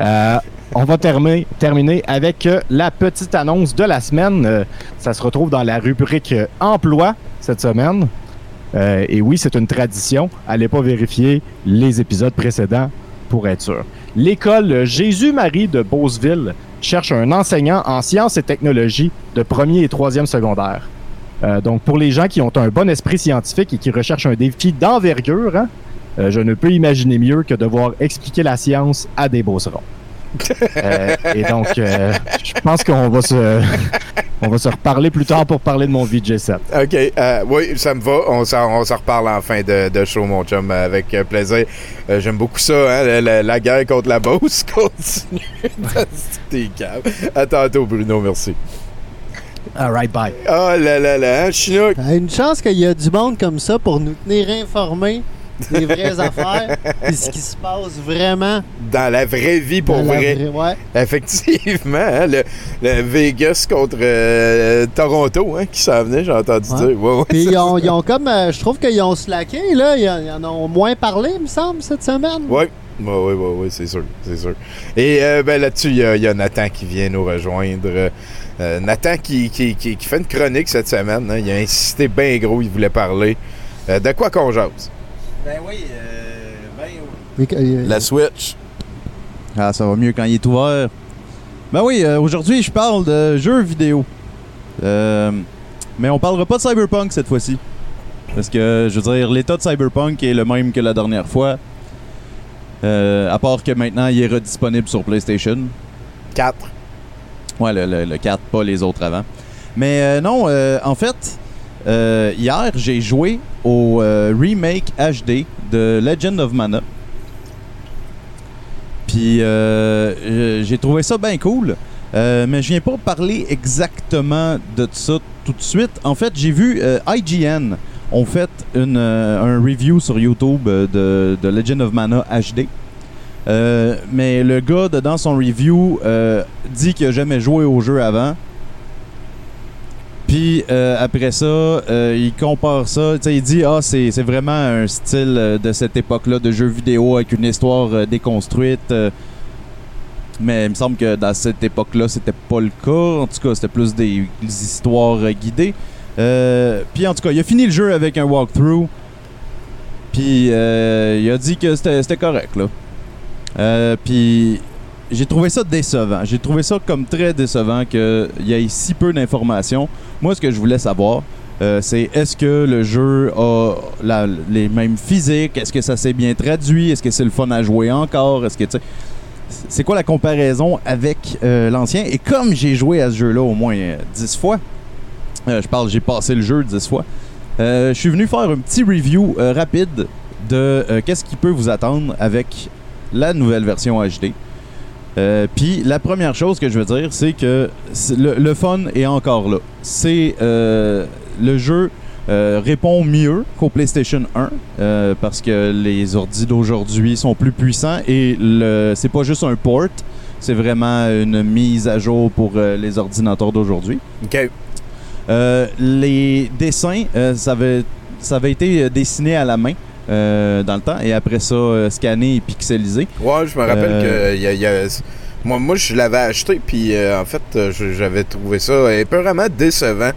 Euh, on va terminer, terminer avec euh, la petite annonce de la semaine. Ça se retrouve dans la rubrique Emploi cette semaine. Et oui, c'est une tradition. Allez pas vérifier les épisodes précédents pour être sûr. L'école Jésus-Marie de Beauceville cherche un enseignant en sciences et technologies de premier et troisième secondaire. Euh, donc, pour les gens qui ont un bon esprit scientifique et qui recherchent un défi d'envergure, hein, euh, je ne peux imaginer mieux que devoir expliquer la science à des beaucerons. Euh, et donc, je pense qu'on va se, on va se reparler plus tard pour parler de mon VJ7. OK. euh, oui, ça me va. On s'en, reparle en fin de, de show, mon chum, avec plaisir. Euh, j'aime beaucoup ça, hein, la, la- la guerre contre la Beauce continue. Calme. À tantôt, Bruno, merci. All right, bye. Oh là là là, hein, Chinook. Ah, Une chance qu'il y a du monde comme ça pour nous tenir informés des vraies affaires et ce qui se passe vraiment Dans la vraie vie, pour dans la vrai. vraie- ouais. Effectivement, hein, le, le Vegas contre euh, Toronto, hein, qui s'en venait, j'ai entendu Ouais. dire. Ouais, ouais, Puis ils ont, ils ont comme, euh, je trouve qu'ils ont slacké, là. Ils, en- ils en ont moins parlé, il me semble, cette semaine. Oui, oui, oui, oui, oui, c'est sûr, c'est sûr. Et euh, ben, là-dessus, il y, a- il y a Nathan qui vient nous rejoindre. Euh, Nathan qui, qui, qui- qui fait une chronique cette semaine. hein. Il a insisté bien gros, il voulait parler. Euh, de quoi qu'on jase? Ben oui, euh, ben oui. La Switch. Ah, ça va mieux quand il est ouvert. Ben oui, euh, aujourd'hui, je parle de jeux vidéo. Euh, mais on parlera pas de Cyberpunk cette fois-ci. Parce que, je veux dire, l'état de Cyberpunk est le même que la dernière fois. Euh, à part que maintenant, il est redisponible sur PlayStation. 4. Ouais, le, le- le 4, pas les autres avant. Mais euh, non, euh, en fait, hier, j'ai joué au remake HD de Legend of Mana. Puis j'ai trouvé ça bien cool. Mais je viens pas parler exactement de ça tout de suite. En fait, j'ai vu IGN ont fait euh, un review sur YouTube euh, de, Legend of Mana HD. Euh, mais le gars, dans son review, dit qu'il a jamais joué au jeu avant. Puis après ça, il compare ça. Il dit Ah, c'est vraiment un style de cette époque-là de jeu vidéo avec une histoire déconstruite. mais il me semble que dans cette époque-là, c'était pas le cas. En tout cas, c'était plus des, histoires guidées. Euh, Puis en tout cas, il a fini le jeu avec un walkthrough. Puis euh, il a dit que c'était correct. Euh, puis j'ai trouvé ça décevant. J'ai trouvé ça comme très décevant qu'il y ait si peu d'informations. Moi, ce que je voulais savoir, c'est est-ce que le jeu a les mêmes physiques? Est-ce que ça s'est bien traduit? Est-ce que c'est le fun à jouer encore? Est-ce que, c'est quoi la comparaison avec l'ancien? Et comme j'ai joué à ce jeu-là au moins euh, 10 fois, euh, je parle, j'ai passé le jeu 10 fois, euh, je suis venu faire un petit review euh, rapide de qu'est-ce qui peut vous attendre avec la nouvelle version HD. Puis la première chose que je veux dire, c'est que le, fun est encore là. C'est le jeu répond mieux qu'au PlayStation 1 euh, parce que les ordi d'aujourd'hui sont plus puissants et c'est pas juste un port, c'est vraiment une mise à jour pour les ordinateurs d'aujourd'hui. OK. Euh, les dessins, euh, ça, avait, ça avait été euh, dessiné à la main dans le temps et après ça, scanné et pixelisé. Ouais, je me rappelle que y a- y a- moi, moi, je l'avais acheté, puis euh, en fait, j'avais trouvé ça un peu vraiment décevant,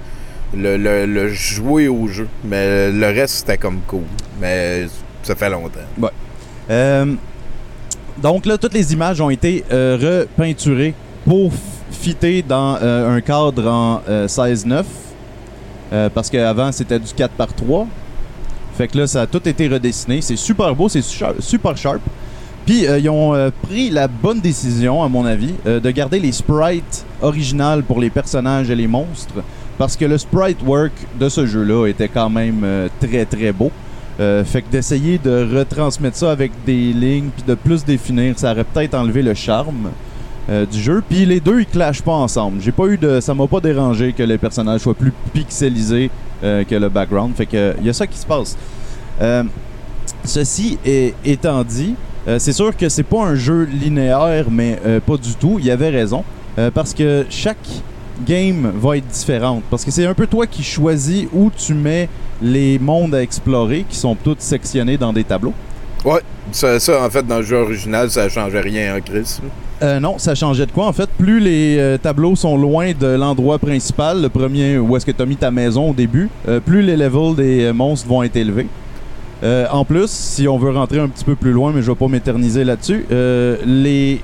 le, le- le jouer au jeu. Mais le reste, c'était comme cool. Mais ça fait longtemps. Ouais. Euh, donc là, toutes les images ont été euh, repeinturées pour f- fitter dans euh, un cadre en euh, 16-9. euh, parce qu'avant, c'était du 4 par 3. Fait que là, ça a tout été redessiné. C'est super beau, c'est su- super sharp. Puis, euh, ils ont pris la bonne décision, à mon avis, de garder les sprites originales pour les personnages et les monstres. Parce que le sprite work de ce jeu-là était quand même très très beau. Fait que d'essayer de retransmettre ça avec des lignes puis de plus définir, ça aurait peut-être enlevé le charme euh, du jeu. Puis les deux, ils clashent pas ensemble. J'ai pas eu de, ça m'a pas dérangé que les personnages soient plus pixelisés euh, que le background. Fait que il y a ça qui se passe. Euh, ceci étant dit, c'est sûr que c'est pas un jeu linéaire, mais pas du tout. Il y avait raison parce que chaque game va être différente. Parce que c'est un peu toi qui choisis où tu mets les mondes à explorer qui sont tous sectionnés dans des tableaux. Ouais, ça, en fait, dans le jeu original, ça changeait rien en Chris. Euh, non, ça changeait de quoi en fait? Plus les euh, tableaux sont loin de l'endroit principal, le premier où est-ce que tu as mis ta maison au début, euh, plus les levels des monstres vont être élevés. En plus, si on veut rentrer un petit peu plus loin, mais je vais pas m'éterniser là-dessus, les,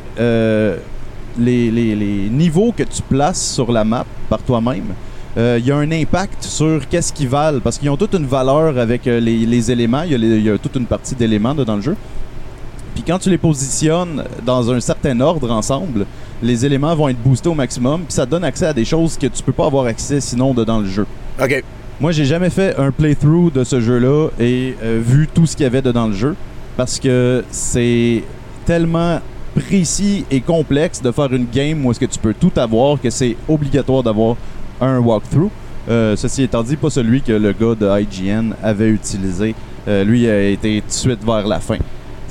niveaux que tu places sur la map par toi-même, il y a un impact sur qu'est-ce qu'ils valent, parce qu'ils ont toute une valeur avec les, les éléments, il y, y a toute une partie d'éléments dans le jeu. Puis quand tu les positionnes dans un certain ordre ensemble, les éléments vont être boostés au maximum, puis ça donne accès à des choses que tu peux pas avoir accès sinon de dans le jeu. OK. Moi, j'ai jamais fait un playthrough de ce jeu-là et euh, vu tout ce qu'il y avait dedans le jeu parce que c'est tellement précis et complexe de faire une game où est-ce que tu peux tout avoir que c'est obligatoire d'avoir un walkthrough. Euh, ceci étant dit, pas celui que le gars de IGN avait utilisé. Euh, lui a été tout de suite vers la fin.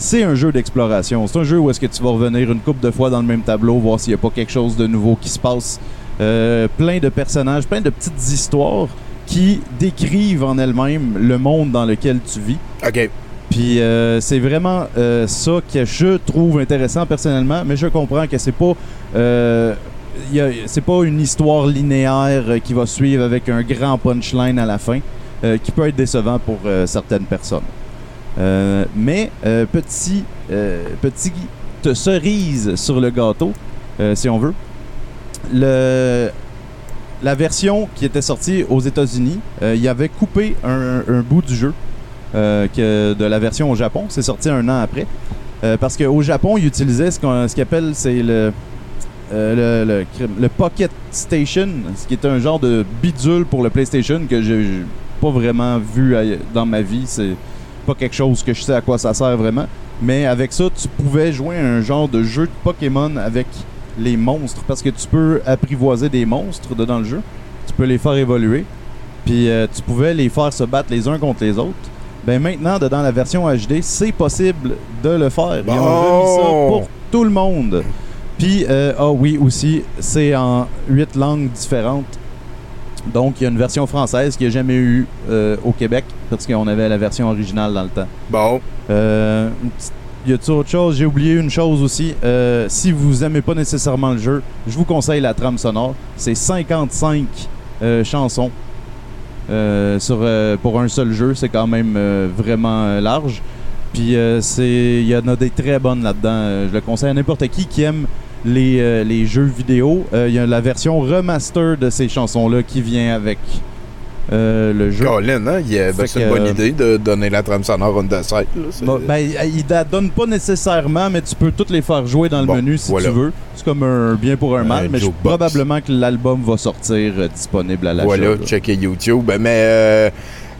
C'est un jeu d'exploration. C'est un jeu où est-ce que tu vas revenir une couple de fois dans le même tableau, voir s'il n'y a pas quelque chose de nouveau qui se passe. Euh, plein de personnages, plein de petites histoires qui décrivent en elles-mêmes le monde dans lequel tu vis. OK. Puis euh, c'est vraiment euh, ça que je trouve intéressant personnellement, mais je comprends que c'est pas c'est pas une histoire linéaire qui va suivre avec un grand punchline à la fin, qui peut être décevant pour certaines personnes. Euh, mais euh, petit euh, petite cerise sur le gâteau, si on veut, le la version qui était sortie aux États-Unis, il avait coupé un, bout du jeu que de la version au Japon. C'est sorti un an après. Parce qu'au Japon, ils utilisaient ce qu'on ce c'est le, le, Pocket Station, ce qui est un genre de bidule pour le PlayStation que j'ai pas vraiment vu dans ma vie. Pas quelque chose que je sais à quoi ça sert vraiment. Mais avec ça, tu pouvais jouer à un genre de jeu de Pokémon avec les monstres parce que tu peux apprivoiser des monstres dedans le jeu. Tu peux les faire évoluer. Puis euh, tu pouvais les faire se battre les uns contre les autres. Ben maintenant, de- dans la version HD, c'est possible de le faire. Ils ont remis ça pour tout le monde. Puis, euh, ah oui, aussi, c'est en huit langues différentes. Donc, il y a une version française qu'il n'y a jamais eu euh, au Québec, parce qu'on avait la version originale dans le temps. Bon. Euh, y a-t-il autre chose? J'ai oublié une chose aussi. Euh, si vous aimez pas nécessairement le jeu, je vous conseille la trame sonore. C'est 55 euh, chansons sur, pour un seul jeu. C'est quand même vraiment large. Puis c'est il y en a des très bonnes là-dedans. Je le conseille à n'importe qui qui aime les, euh, les jeux vidéo. Euh, Il y a la version remaster de ces chansons-là qui vient avec euh, le jeu. Colin, hein? ben, c'est une bonne idée de donner la trame sonore on the side. Bon, ben, il la donne pas nécessairement, mais tu peux toutes les faire jouer dans le Bon, menu si voilà. tu veux. C'est comme un bien pour un mal, mais je- probablement que l'album va sortir disponible à l'achat. Voilà, là. checker YouTube. Ben, Mais euh,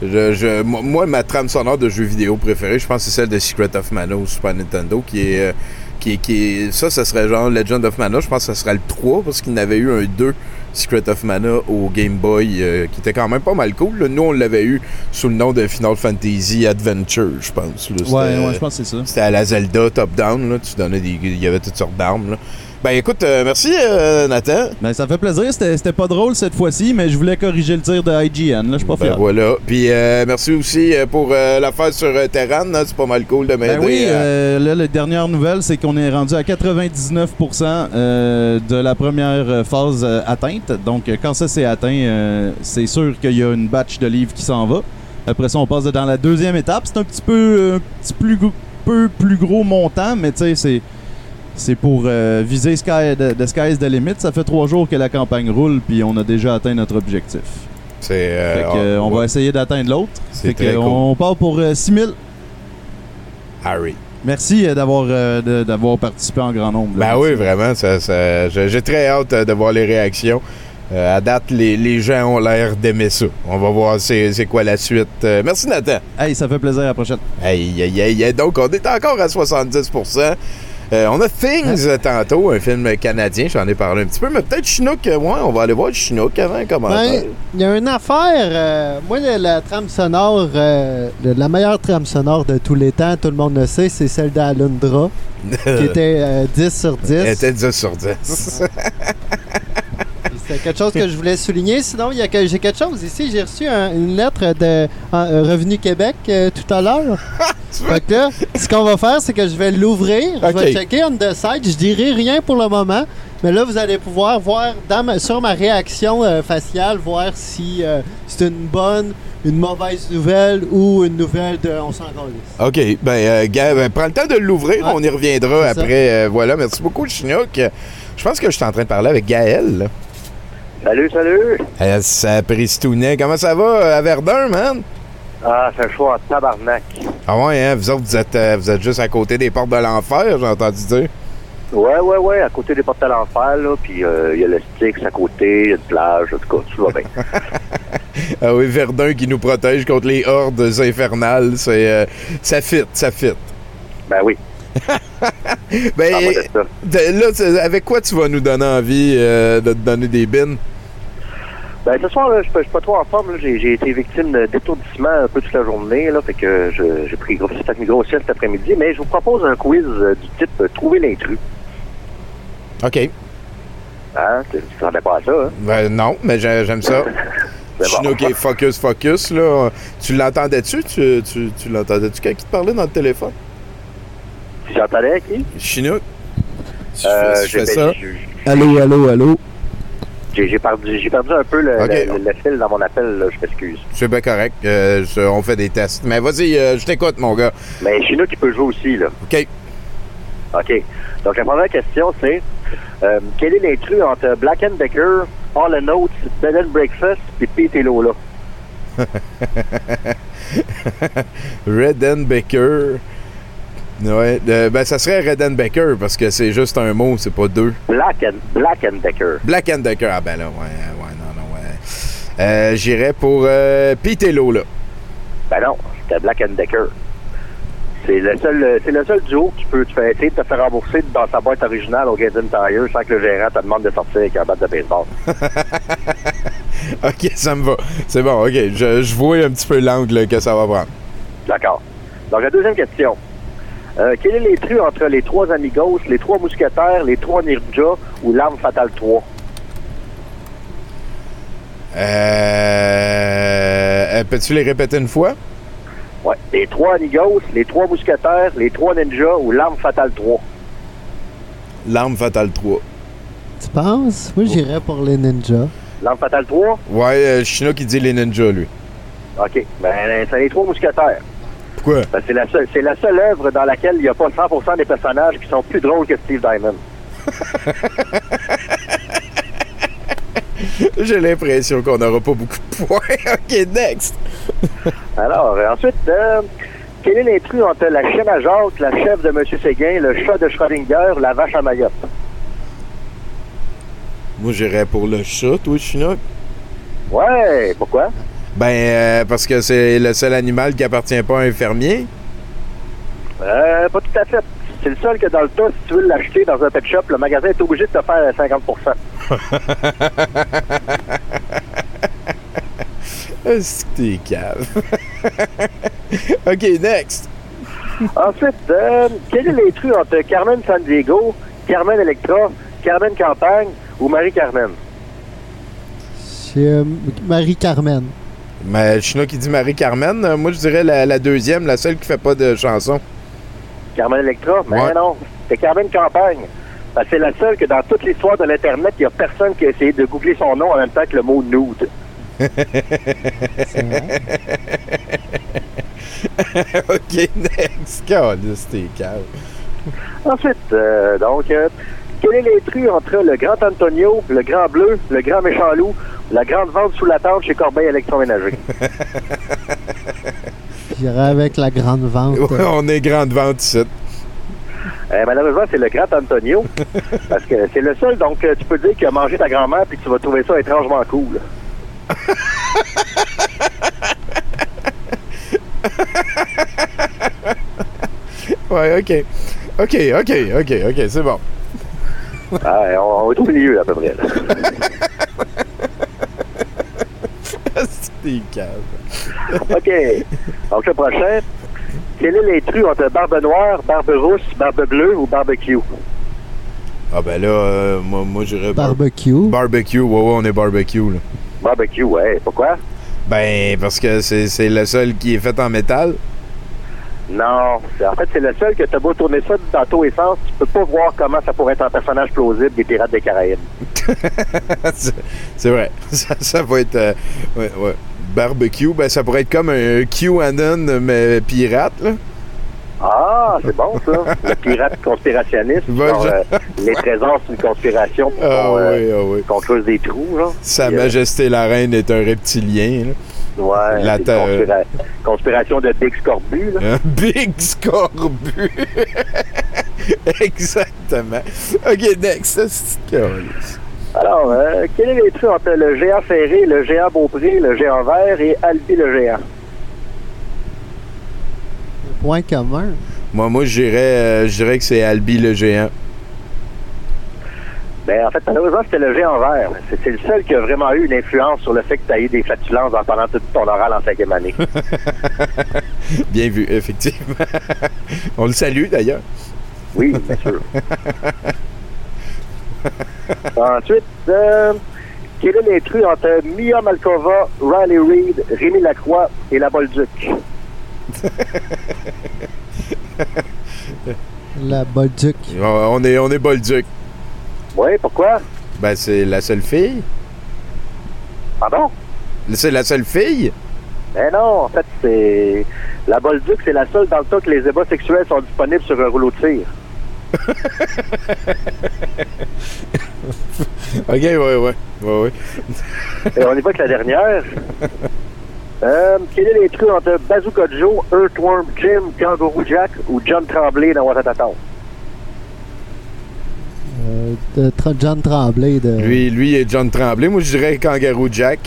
je, je- moi, ma trame sonore de jeux vidéo préférée, je pense que c'est celle de Secret of Mana au Super Nintendo, qui est, qui qui ça, ça serait genre Legend of Mana. Je pense que ça serait le 3, parce qu'il y en avait eu un 2 Secret of Mana au Game Boy, euh, qui était quand même pas mal cool. là. Nous, on l'avait eu sous le nom de Final Fantasy Adventure, je pense. Ouais, ouais, je pense que c'est ça. C'était à la Zelda top-down, là. Tu donnais des. Il y avait toutes sortes d'armes. Ben écoute, euh, merci euh, Nathan. Ben, ça fait plaisir. C'était pas drôle cette fois-ci, mais je voulais corriger le tir de IGN. Là, je suis pas Ben fier. voilà. Puis euh, merci aussi pour l'affaire sur Terran. C'est pas mal cool de m'aider. Ben oui, à- euh, là, la dernière nouvelle, c'est qu'on est rendu à 99% euh, de la première phase atteinte. Donc, quand ça c'est atteint, c'est sûr qu'il y a une batch de livres qui s'en va. Après ça, on passe dans la deuxième étape. C'est un petit peu, un petit plus, peu plus gros montant, mais tu sais, c'est. C'est pour euh, viser Sky, the, the Sky is the limit. Ça fait trois jours que la campagne roule, puis on a déjà atteint notre objectif. C'est. euh, euh, on va essayer d'atteindre l'autre. C'est cool. On part pour euh, 6000. Harry. Merci d'avoir euh, participé en grand nombre. là. Ben oui, vraiment. Ça, ça- j'ai très hâte de voir les réactions. Euh, à date, les, les gens ont l'air d'aimer ça. On va voir c'est quoi la suite. Euh, merci Nathan. Hey, ça fait plaisir à la prochaine. Aïe, aïe, aïe. Donc, on est encore à 70 Euh, on a Things euh, tantôt, un film canadien, j'en ai parlé un petit peu, mais peut-être Chinook, euh, ouais, on va aller voir Chinook avant un commentaire. Ben, Il y a une affaire. euh, moi, la, la trame sonore, euh, la meilleure trame sonore de tous les temps, tout le monde le sait, c'est celle d'Alundra, qui était euh, 10 sur 10. Elle était 10 sur 10. C'est quelque chose que je voulais souligner. Sinon, il y a que- j'ai quelque chose ici. J'ai reçu un- une lettre de Revenu Québec euh, tout à l'heure. fait que là, ce qu'on va faire, c'est que je vais l'ouvrir. Je vais checker on the side. Je dirai rien pour le moment. Mais là, vous allez pouvoir voir dans ma- sur ma réaction euh, faciale, voir si euh, c'est une bonne, une mauvaise nouvelle ou une nouvelle de on s'en calisse. OK, ben, euh, Gab, ben, prends le temps de l'ouvrir, on y reviendra c'est ça. après. Euh, voilà, merci beaucoup, Chinook. Je pense que je suis en train de parler avec Gaël. là. Salut, salut! Euh, ça Pristounet. Comment ça va euh, à Verdun, man? Ah, c'est un choix en tabarnak. Ah ouais, hein? Vous autres, vous êtes, euh, vous êtes juste à côté des portes de l'enfer, j'ai entendu dire. Ouais, ouais, ouais, à côté des portes de l'enfer, là, puis euh, il y a le Styx à côté, il y a une plage, en tout cas, tout va bien. Ah oui, Verdun qui nous protège contre les hordes infernales, c'est, euh, ça fit, ça fit. Ben oui. Ben, Ah, moi, ça. là, avec quoi tu vas nous donner envie euh, de te donner des bins? Ben, ce soir, là, je suis pas- je suis pas trop en forme. J'ai, été victime de d'étourdissement un peu toute la journée, là, fait que je- j'ai pris gros, fait une grosse sieste cet après-midi, mais je vous propose un quiz euh, du type euh, Trouver l'intrus. OK. Hein? Tu t'attendais pas à ça, hein? Ben non, mais j'ai- j'aime ça. Bon. Chinook est focus, focus, là. Tu l'entendais-tu? Tu, tu, tu l'entendais-tu quand il te parlait dans le téléphone? Tu j'entendais qui? Chinook? Euh, fais, tu j'ai- fais ça? j'ai- Allô, allô, allô? J'ai, perdu, un peu le, Ok. le- le fil dans mon appel, là, je m'excuse. C'est bien correct. Euh, je- on fait des tests. Mais vas-y, euh, je t'écoute, mon gars. Mais chez nous, tu peux jouer aussi, là. OK. OK. Donc, la première question, c'est euh, quel est l'intrus entre Black and Decker, All and Oates, Bed and Breakfast et Pete et Lola? Red and Baker. Ouais, euh, ben ça serait Red and Becker parce que c'est juste un mot, c'est pas deux. Black and, Black and Decker. Black and Decker, ah ben là, ouais, ouais, non, non, ouais. Euh, J'irais pour euh, Pitello, là. Ben non, c'était Black and Decker. C'est le seul, c'est le seul duo qui peut te faire essayer de te faire rembourser dans sa boîte originale au Gaiden Tire sans que le gérant te demande de sortir avec un bat de baseball. ok, ça me va. C'est bon, ok. Je, je vois un petit peu l'angle que ça va prendre. D'accord. Donc, la deuxième question. Euh, quel est l'intrus entre les trois amigos, les trois mousquetaires, les trois ninjas ou l'arme fatale 3? Euh, euh, Peux-tu les répéter une fois? Ouais. Les trois amigos, les trois mousquetaires, les trois ninjas ou l'arme fatale 3? L'arme fatale 3. Tu penses? Moi, j'irais pour les ninjas. L'arme fatale 3? Ouais, euh, Chino qui dit les ninjas, lui. OK. Ben, c'est les trois mousquetaires. Pourquoi? Ben, c'est la seule, c'est la seule œuvre dans laquelle il n'y a pas 100% des personnages qui sont plus drôles que Steve Diamond. J'ai l'impression qu'on n'aura pas beaucoup de points. ok, next. Alors, euh, ensuite, euh, quel est l'intrus entre la chienne à Jacques, la chef de M. Séguin, le chat de Schrödinger, la vache à Mayotte? Moi, j'irais pour le chat, toi, Chinook. Ouais, pourquoi? Ben, euh, parce que c'est le seul animal qui appartient pas à un fermier. Euh, pas tout à fait. C'est le seul que dans le tas, si tu veux l'acheter dans un pet shop, le magasin est obligé de te faire 50 Est-ce que t'es cave? OK, next. Ensuite, euh, quel est l'intrus entre Carmen San Diego, Carmen Electra, Carmen Campagne ou Marie-Carmen? C'est euh, Marie-Carmen. Mais Chino qui dit Marie-Carmen, euh, moi, je dirais la, la deuxième, la seule qui fait pas de chanson. Carmen Electra? Mais Ouais. non, c'est Carmen Campagne. Que c'est la seule que dans toute l'histoire de l'Internet, il n'y a personne qui a essayé de googler son nom en même temps que le mot nude. OK, next. Caliste, t'es cave. Ensuite, euh, donc, euh, quel est l'intrus entre le grand Antonio, le grand bleu, le grand méchant loup, la grande vente sous la tente chez Corbeil Électroménager? J'irais avec la grande vente. Ouais, on est grande vente ici. Euh, malheureusement, c'est le grand Antonio. parce que c'est le seul, donc euh, tu peux dire qu'il a mangé ta grand-mère puis que tu vas trouver ça étrangement cool. Ouais, OK. OK, OK, OK, OK, c'est bon. Ah, on, on est au milieu, à peu près. là. T'es cave. OK. Donc, le prochain. Quel est l'intrus entre barbe noire, barbe rousse, barbe bleue ou barbecue? Ah ben là, euh, moi, moi j'irais... bar- Barbecue. Barbecue, ouais, ouais, on est barbecue, là. Barbecue, ouais. Pourquoi? Ben, parce que c'est c'est le seul qui est fait en métal. Non. En fait, c'est le seul que t'as beau tourner ça dans ton essence, tu peux pas voir comment ça pourrait être un personnage plausible des Pirates des Caraïbes. c'est vrai. Ça, ça va être... euh, ouais, ouais. Barbecue, ben ça pourrait être comme un QAnon, mais pirate, là. Ah, c'est bon, ça. Le pirate conspirationniste. Euh, les trésors, c'est une conspiration pour Ah qu'on euh, oui, ah oui. qu'on creuse des trous, là. Sa Puis, euh, Majesté la Reine est un reptilien, là. Ouais, La conspira- conspiration de Big Scorbu, là. Big scorbu. Exactement. OK, next. Alors, euh, quel est l'intrus entre le géant ferré, le géant Beaupré, le géant vert et Albi le géant? Point commun. Moi, moi, je dirais, euh, je dirais que c'est Albi le géant. Ben, en fait, malheureusement, c'était le géant vert. C'est le seul qui a vraiment eu une influence sur le fait que tu as eu des flatulences en pendant toute ton oral en cinquième année. Bien vu, effectivement. On le salue, d'ailleurs. Oui, bien sûr. Ensuite, euh, quel est l'intrus entre Mia Malkova, Riley Reid, Rémi Lacroix et la Bolduc? La Bolduc. On est, on est Bolduc. Oui, pourquoi? Ben, c'est la seule fille. Pardon? C'est la seule fille? Ben non, en fait, c'est. La Bolduc, c'est la seule dans le tas que les ébats sexuels sont disponibles sur un rouleau de tir. OK, ouais, ouais. Ouais, ouais. Et on y va avec la dernière. Euh, quel est l'intrus entre Bazooka Joe, Earthworm Jim, Kangaroo Jack ou John Tremblay dans Watatata? Euh, de Tra- John Tremblay de. Lui, lui et John Tremblay. Moi, je dirais Kangaroo Jack.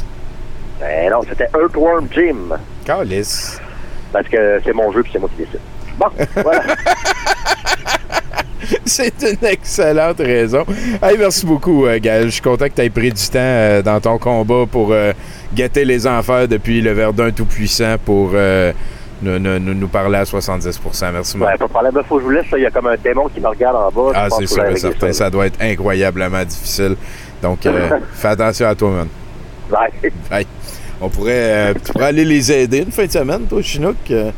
Ben non, c'était Earthworm Jim. Calice. Parce que c'est mon jeu puis c'est moi qui décide. Bon, voilà. C'est une excellente raison. Hey, merci beaucoup, euh, Gaël. Je suis content que tu aies pris du temps euh, dans ton combat pour euh, gâter les enfers depuis le Verdun Tout-Puissant pour euh, nous, nous- nous- nous parler à 70% Merci, Ouais, Marc. pas de problème. Faut que je vous laisse. Il y a comme un démon qui me regarde en bas. Ah, c'est sûr et certain. Ça doit être incroyablement difficile. Donc, euh, fais attention à toi, man. Ouais. Bye. On pourrait, euh, tu pourrais aller les aider une fin de semaine, toi, Chinook? euh,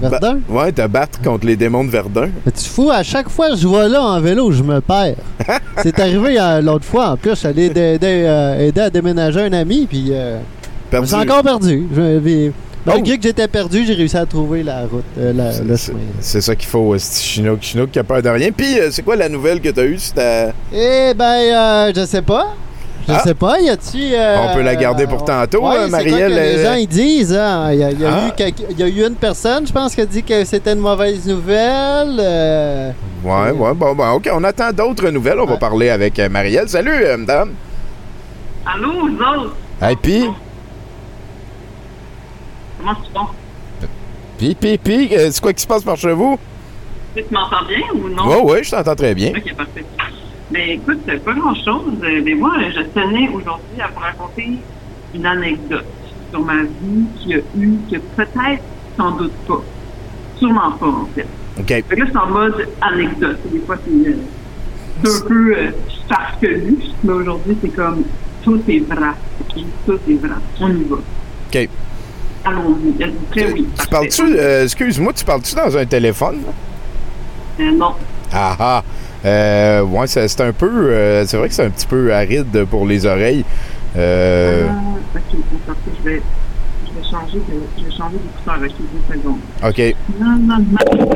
Verdun? ba- ouais, te battre contre les démons de Verdun. Mais tu fous, à chaque fois que je vais là en vélo, je me perds. C'est arrivé euh, l'autre fois. En plus, je suis allé aider, aider, euh, aider à déménager un ami, puis euh, je me Perdu. suis encore perdu. Je- puis. Malgré que j'étais perdu, j'ai réussi à trouver la route, euh, la- le chemin. C'est ça qu'il faut, euh, c'est Chinook. Chinook qui a peur de rien. Puis, euh, c'est quoi la nouvelle que tu as eue? Eh ben, euh, je sais pas. Je Ah. sais pas, y a-tu. euh, On peut la garder pour tantôt, ouais, quoi Marielle, que les gens ils disent, hein? Il y a, y a Ah. eu quelques- il y a eu une personne, je pense, qui a dit que c'était une mauvaise nouvelle. euh, Ouais, ouais, bon, bon, OK. On attend d'autres nouvelles. On va parler avec Marielle. Salut, madame. Allô, vous autres? Hey, puis, Comment tu vas? puis, puis, puis, euh, c'est quoi qui se passe par chez vous? Tu m'entends bien ou non? Ouais, ouais, je t'entends très bien. Ok, parfait. Ben écoute, c'est pas grand-chose. Euh, Ben moi, je tenais aujourd'hui à vous raconter une anecdote sur ma vie qui a eu, que peut-être, sans doute pas. Sûrement pas, en fait. OK. Fait que là, c'est en mode anecdote. Des fois, c'est euh, c'est un peu euh, farfelu, mais aujourd'hui, c'est comme tout est vrai. Tout est vrai. On y va. OK. Allons-y. Prêts? Oui. Tu parles-tu, euh, excuse-moi, tu parles-tu dans un téléphone? Euh, non. Ah ah. Euh, ouais, c'est un peu. euh, c'est vrai que c'est un petit peu aride pour les oreilles. Euh, Ah, ok. Je vais, je vais changer de, je vais changer d'écouteur avec deux secondes. OK. Non, non, non.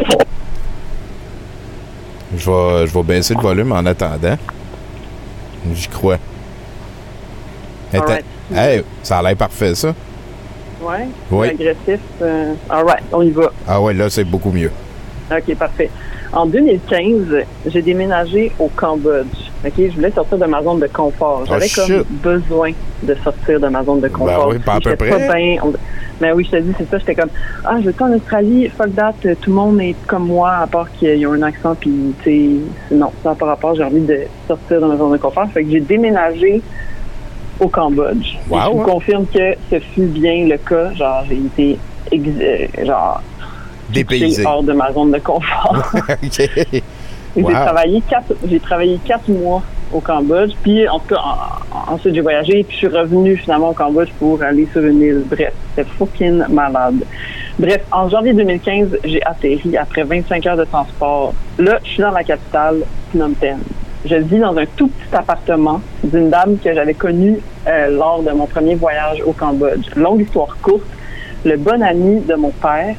Je vais, je vais baisser le volume en attendant. J'y crois. Alright. Hey, ça a l'air parfait, ça. Ouais. Oui. Agressif. Euh, all right, on y va. Ah ouais, là, c'est beaucoup mieux. OK, parfait. En 2015, j'ai déménagé au Cambodge. OK, je voulais sortir de ma zone de confort. J'avais Oh, comme besoin de sortir de ma zone de confort. oui, pas à peu près. Pas bien. On- Mais oui, je te dis, c'est ça. J'étais comme, ah, je vais en Australie. Fuck that. Tout le monde est comme moi, à part qu'ils ont un accent. Puis, tu sais, non, ça pas rapport. J'ai envie de sortir de ma zone de confort. Fait que j'ai déménagé au Cambodge. Wow, Et je vous confirme que ce fut bien le cas. Genre, j'ai été, euh, genre, Dépaysé. hors de ma zone de confort. Wow. J'ai travaillé quatre, j'ai travaillé quatre mois au Cambodge. Puis en tout cas, en- en- ensuite j'ai voyagé. Puis je suis revenu finalement au Cambodge pour aller sur une île. Bref, c'était fucking malade. Bref, en janvier 2015, j'ai atterri après 25 heures de transport. Là, je suis dans la capitale, Phnom Penh. Je vis dans un tout petit appartement d'une dame que j'avais connue euh, lors de mon premier voyage au Cambodge. Longue histoire courte, le bon ami de mon père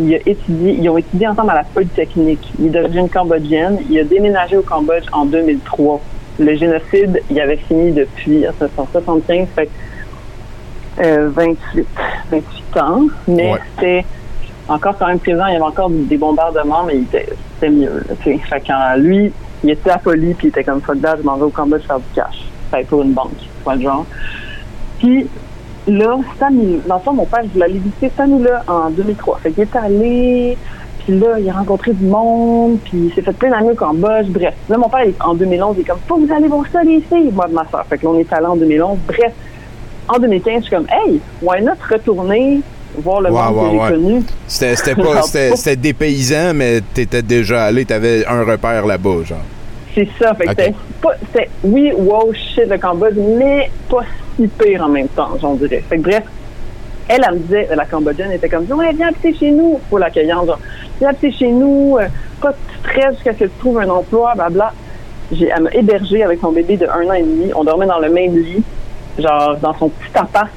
il a étudié, ils ont étudié ensemble à la Polytechnique. Il est d'origine cambodgienne. Il a déménagé au Cambodge en 2003. Le génocide, il avait fini depuis 1975, fait que, euh, 28, 28 ans. Mais Ouais. c'était encore quand même présent. Il y avait encore des bombardements, mais c'était mieux. là. Fait que euh, lui, il était à Poly, puis il était comme fuck that, je m'en vais au Cambodge faire du cash. Fait pour une banque, pas le genre. Puis là, année, dans le fond, mon père, je l'ai visité cette année-là en 2003. Fait qu'il est allé, puis là, il a rencontré du monde, puis il s'est fait plein d'amis au Cambodge. Bref, là, mon père, en 2011, il est comme, faut vous allez voir ça, les filles, moi, de ma soeur. Fait que là, on est allé en 2011. Bref, en 2015, je suis comme, hey, why not retourner voir le Ouais, monde ouais, que j'ai ouais. connu? C'était c'était pas, c'était, c'était dépaysant, mais t'étais déjà allé, t'avais un repère là-bas, genre. C'est ça. Fait que c'était oui, wow, shit, le Cambodge, mais pas si pire en même temps, j'en dirais. Fait que bref, elle, elle me disait, la Cambodgienne était comme, ouais, viens habiter chez nous, pour l'accueillir, genre, viens habiter chez nous, euh, pas de stress jusqu'à ce que tu trouves un emploi, blabla. J'ai, elle m'a hébergée avec son bébé de un an et demi. On dormait dans le même lit, genre, dans son petit appart.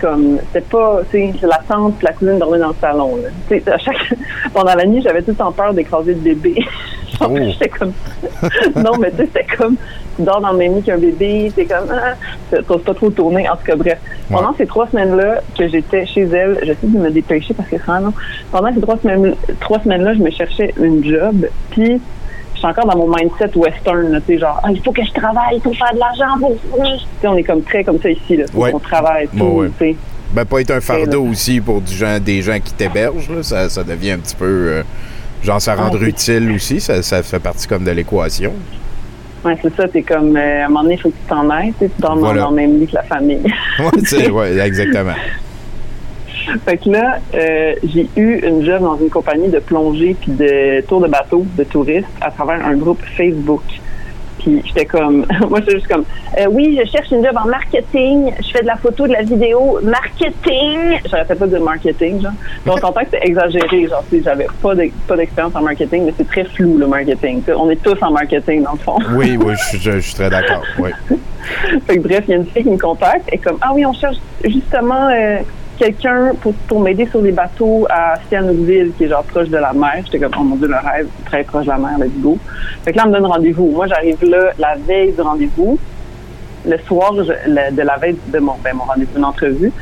Comme, c'était pas, tu sais, la tante et la cousine dormaient dans le salon, là. À chaque, pendant la nuit, j'avais tout le temps peur d'écraser le bébé. J'étais comme, non, mais tu sais, c'était comme, tu dors dans le même lit qu'un bébé, t'es comme, ah, t'oses pas trop tourner. En tout cas, bref. Pendant ces trois semaines-là que j'étais chez elle, j'essaie de me dépêcher parce que ça, non. Pendant ces trois semaines, trois semaines-là, je me cherchais une job, puis suis encore dans mon mindset western, tu sais, genre, ah, il faut que je travaille, il faut faire de l'argent pour. Tu sais, on est comme très comme ça ici, là. Ouais. qu'on travaille, tout, ouais. tu sais. Ben, pas être un fardeau là. aussi pour du des gens qui t'hébergent, là, ça, ça devient un petit peu. euh, genre, ça rendre Ah, utile aussi, ça, ça fait partie comme de l'équation. Ouais, c'est ça, t'es comme, euh, à un moment donné, il faut que tu t'en ailles, tu dors dans- le même lit que la famille. C'est- ouais, exactement. Fait que là, euh, j'ai eu une job dans une compagnie de plongée puis de tour de bateau de touristes à travers un groupe Facebook. Puis j'étais comme, moi j'étais juste comme, euh, oui, je cherche une job en marketing, je fais de la photo, de la vidéo, marketing. J'arrêtais pas de marketing, genre. Mais on s'entend que c'est exagéré, genre, j'avais pas d'ex- pas d'expérience en marketing, mais c'est très flou le marketing. On est tous en marketing dans le fond. Oui, oui, je, je- je suis très d'accord. Oui. Fait que bref, il y a une fille qui me contacte et comme ah oui, on cherche justement euh, quelqu'un pour, pour m'aider sur les bateaux à Sihanoukville, qui est genre proche de la mer. J'étais comme oh mon dieu, le rêve, très proche de la mer, let's go. Fait que là, on me donne rendez-vous. Moi, j'arrive là la veille du rendez-vous. Le soir je- le- de la veille de mon, ben, mon rendez-vous, une entrevue,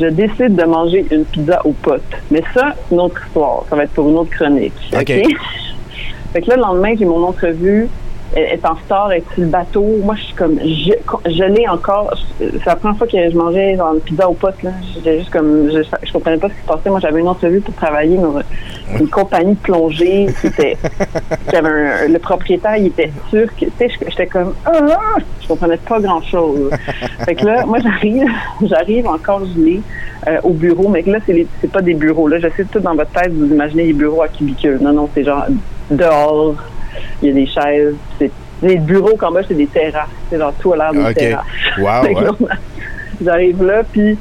je décide de manger une pizza aux potes. Mais ça, c'est une autre histoire. Ça va être pour une autre chronique. OK? Fait que là, le lendemain, j'ai mon entrevue. Est en retard, est sur le bateau. Moi, je suis comme, je, je l'ai encore. C'est la première fois que je mangeais genre, une pizza aux potes. Là. J'étais juste comme, je, je comprenais pas ce qui se passait. Moi, j'avais une entrevue pour travailler dans une compagnie de plongée qui était, un- le propriétaire, il était turc. Tu sais, je- j'étais comme, ah, je comprenais pas grand chose. fait que là, moi, j'arrive, j'arrive encore gelée euh, au bureau, mais que là, c'est, les- c'est pas des bureaux. Là, je sais tout dans votre tête, vous imaginez des bureaux à cubicules. Non, non, c'est genre dehors. Il y a des chaises. C'est, les bureaux qu'en bas, c'est des terrasses. C'est genre tout à l'air d'une OK. terrasse. Wow, ouais. J'arrive là, puis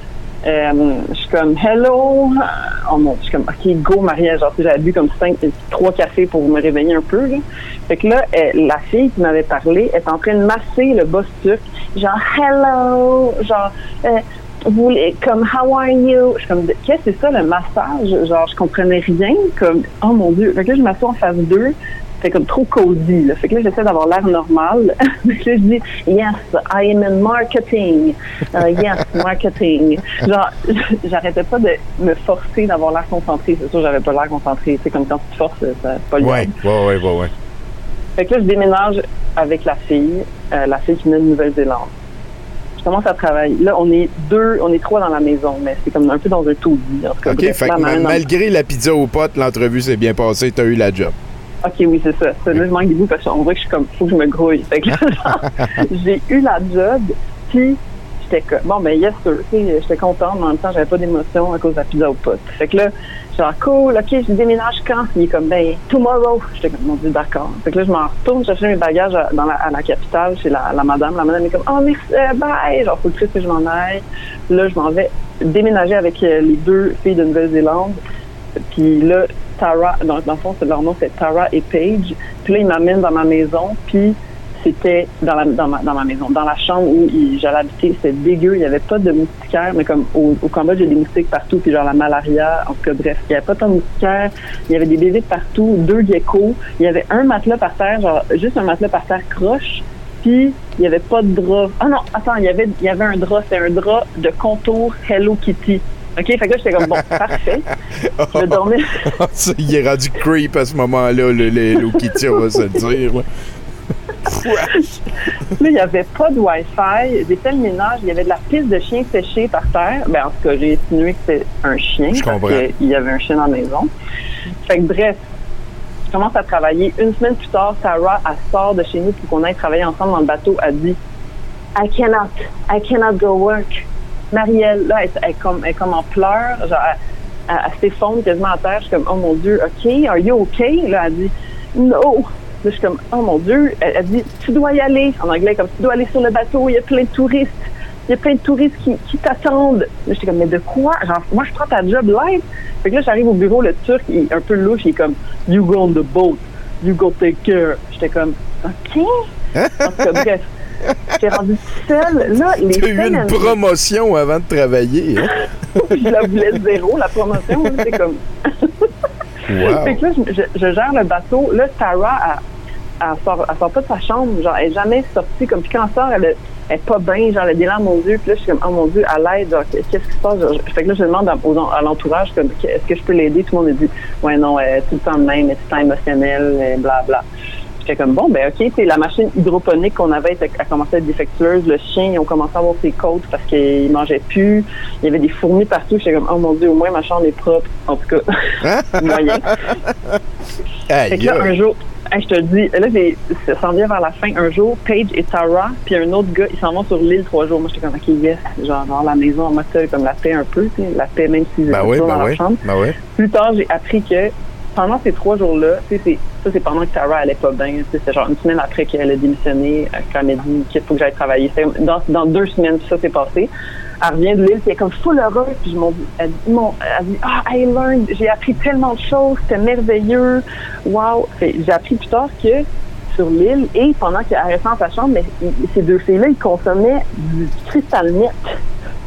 euh, je suis comme hello. Oh mon, je suis comme ok go Maria. Genre j'avais bu comme cinq, trois cafés pour me réveiller un peu. Là. Fait que là, la fille qui m'avait parlé est en train de masser le boss turc. Genre hello, genre euh, vous voulez- comme how are you? Je suis comme qu'est-ce que c'est ça le massage? Genre je comprenais rien. Comme oh mon dieu. Fait que là je m'assois en face d'eux. C'est comme trop cosy. Là. Fait que là, j'essaie d'avoir l'air normal. Fait que là, je dis Yes, I am in marketing. Euh, yes, marketing. Genre, j'arrêtais pas de me forcer d'avoir l'air concentré. C'est sûr, j'avais pas l'air concentré. C'est comme quand tu te forces, ça- c'est pas le Ouais, ouais, ouais, ouais, ouais. Fait que là, je déménage avec la fille, euh, la fille qui venait de Nouvelle-Zélande. Je commence à travailler. Là, on est deux, on est trois dans la maison, mais c'est comme un peu dans un taudis. En tout cas, OK, bref, fait là, malgré la pizza aux potes, l'entrevue s'est bien passée, t'as eu la job. OK, oui, c'est ça. Ça, là, je manque des bouts parce qu'on voit que je suis comme, faut que je me grouille. Fait que j'ai eu la job, puis j'étais comme, bon, ben, yes, sir. J'étais contente, mais en même temps, j'avais pas d'émotion à cause de la pizza aux potes. Fait que là, genre, cool, OK, je déménage quand? Il est comme, ben, tomorrow. J'étais comme, mon Dieu, d'accord. Fait que là, je m'en retourne chercher mes bagages à, dans la, à la capitale chez la, la madame. La madame est comme, oh, merci, euh, bye. Genre, faut que je m'en aille. Là, je m'en vais déménager avec euh, les deux filles de Nouvelle-Zélande. Puis là, Tara, dans, le fond, c'est- leur nom, c'est Tara et Paige. Puis là, ils m'amènent dans ma maison, puis c'était dans, la, dans, ma, dans ma maison, dans la chambre où j'allais habiter. C'était dégueu, il n'y avait pas de moustiquaires, mais comme au, au Cambodge, il y a des moustiques partout, puis genre la malaria, en tout cas, bref, il n'y avait pas tant de moustiquaires, il y avait des bébés partout, deux geckos, il y avait un matelas par terre, genre juste un matelas par terre croche, puis il n'y avait pas de drap. Ah non, attends, il y avait, il y avait un drap, c'était un drap de contour Hello Kitty. OK, fait que là, j'étais comme, bon, parfait. Je dormais. Ça, il est rendu creep à ce moment-là, le, le Kitty, on va se le dire. là. Là, il n'y avait pas de Wi-Fi. J'ai fait le ménage. Il y avait de la piste de chien séché par terre. Ben, en tout cas, j'ai insinué que c'était un chien. Je parce qu'il y avait un chien dans la maison. Fait que bref, je commence à travailler. Une semaine plus tard, Sarah, elle sort de chez nous pour qu'on aille travailler ensemble dans le bateau. Elle dit I cannot, I cannot go work. Marielle, là, elle, elle est comme, elle comme en pleurs. Genre, elle, elle, elle s'effondre quasiment à terre. Je suis comme, oh mon Dieu, OK, are you OK? Là, elle dit, no. Là, je suis comme, oh mon Dieu. Elle, elle dit, tu dois y aller. En anglais, comme, tu dois aller sur le bateau. Il y a plein de touristes. Il y a plein de touristes qui, qui t'attendent. Là, j'étais comme, mais de quoi? Genre, moi, je prends ta job live. Fait que là, j'arrive au bureau, le Turc, il est un peu louche. Il est comme, you go on the boat. You go take care. J'étais comme, OK. En tout cas. J'étais rendue seule. Là, les T'as eu une promotion avant de travailler. Hein? je la voulais zéro, la promotion. là, C'est comme. Wow. Fait que là, je, je- je gère le bateau. Là, Tara, elle sort, elle sort pas de sa chambre, genre, elle est jamais sortie, comme, puis quand elle sort, elle, est- elle est pas bien, genre, elle a des larmes aux yeux, puis là, je suis comme, oh mon Dieu, à l'aide, qu'est-ce qui se passe? Genre, fait que là, je demande à, aux- à l'entourage, comme, est-ce que je peux l'aider? Tout le monde me dit, ouais, non, tout le temps de même, est tout le temps émotionnelle, et bla, bla. J'étais comme, bon, ben, OK, c'est la machine hydroponique qu'on avait a commencé à être défectueuse. Le chien, ils ont commencé à avoir ses côtes parce qu'il mangeait plus. Il y avait des fourmis partout. J'étais comme, oh mon Dieu, au moins ma chambre est propre. En tout cas, moyen. Fait que là, un jour, hey, je te le dis, là, ça s'en vient vers la fin. Un jour, Paige et Tara, puis un autre gars, ils s'en vont sur l'île trois jours. Moi, j'étais comme, OK, yes, genre, dans la maison, en mode comme la paix un peu, la paix, même s'ils Ben oui, dans ben leur oui. chambre. Ben oui. Plus tard, j'ai appris que pendant ces trois jours-là, ça, c'est pendant que Tara allait pas bien. C'est genre une semaine après qu'elle a démissionné, euh, quand elle m'a dit qu'il faut que j'aille travailler. Dans, dans deux semaines, ça s'est passé. Elle revient de l'île, puis elle est comme full heureuse. Puis je elle, elle dit, ah, I learned, j'ai appris tellement de choses, c'était merveilleux. Wow. J'ai appris plus tard que sur l'île, et pendant qu'elle restait dans sa chambre, mais, ces deux filles-là, ils consommaient du cristal net,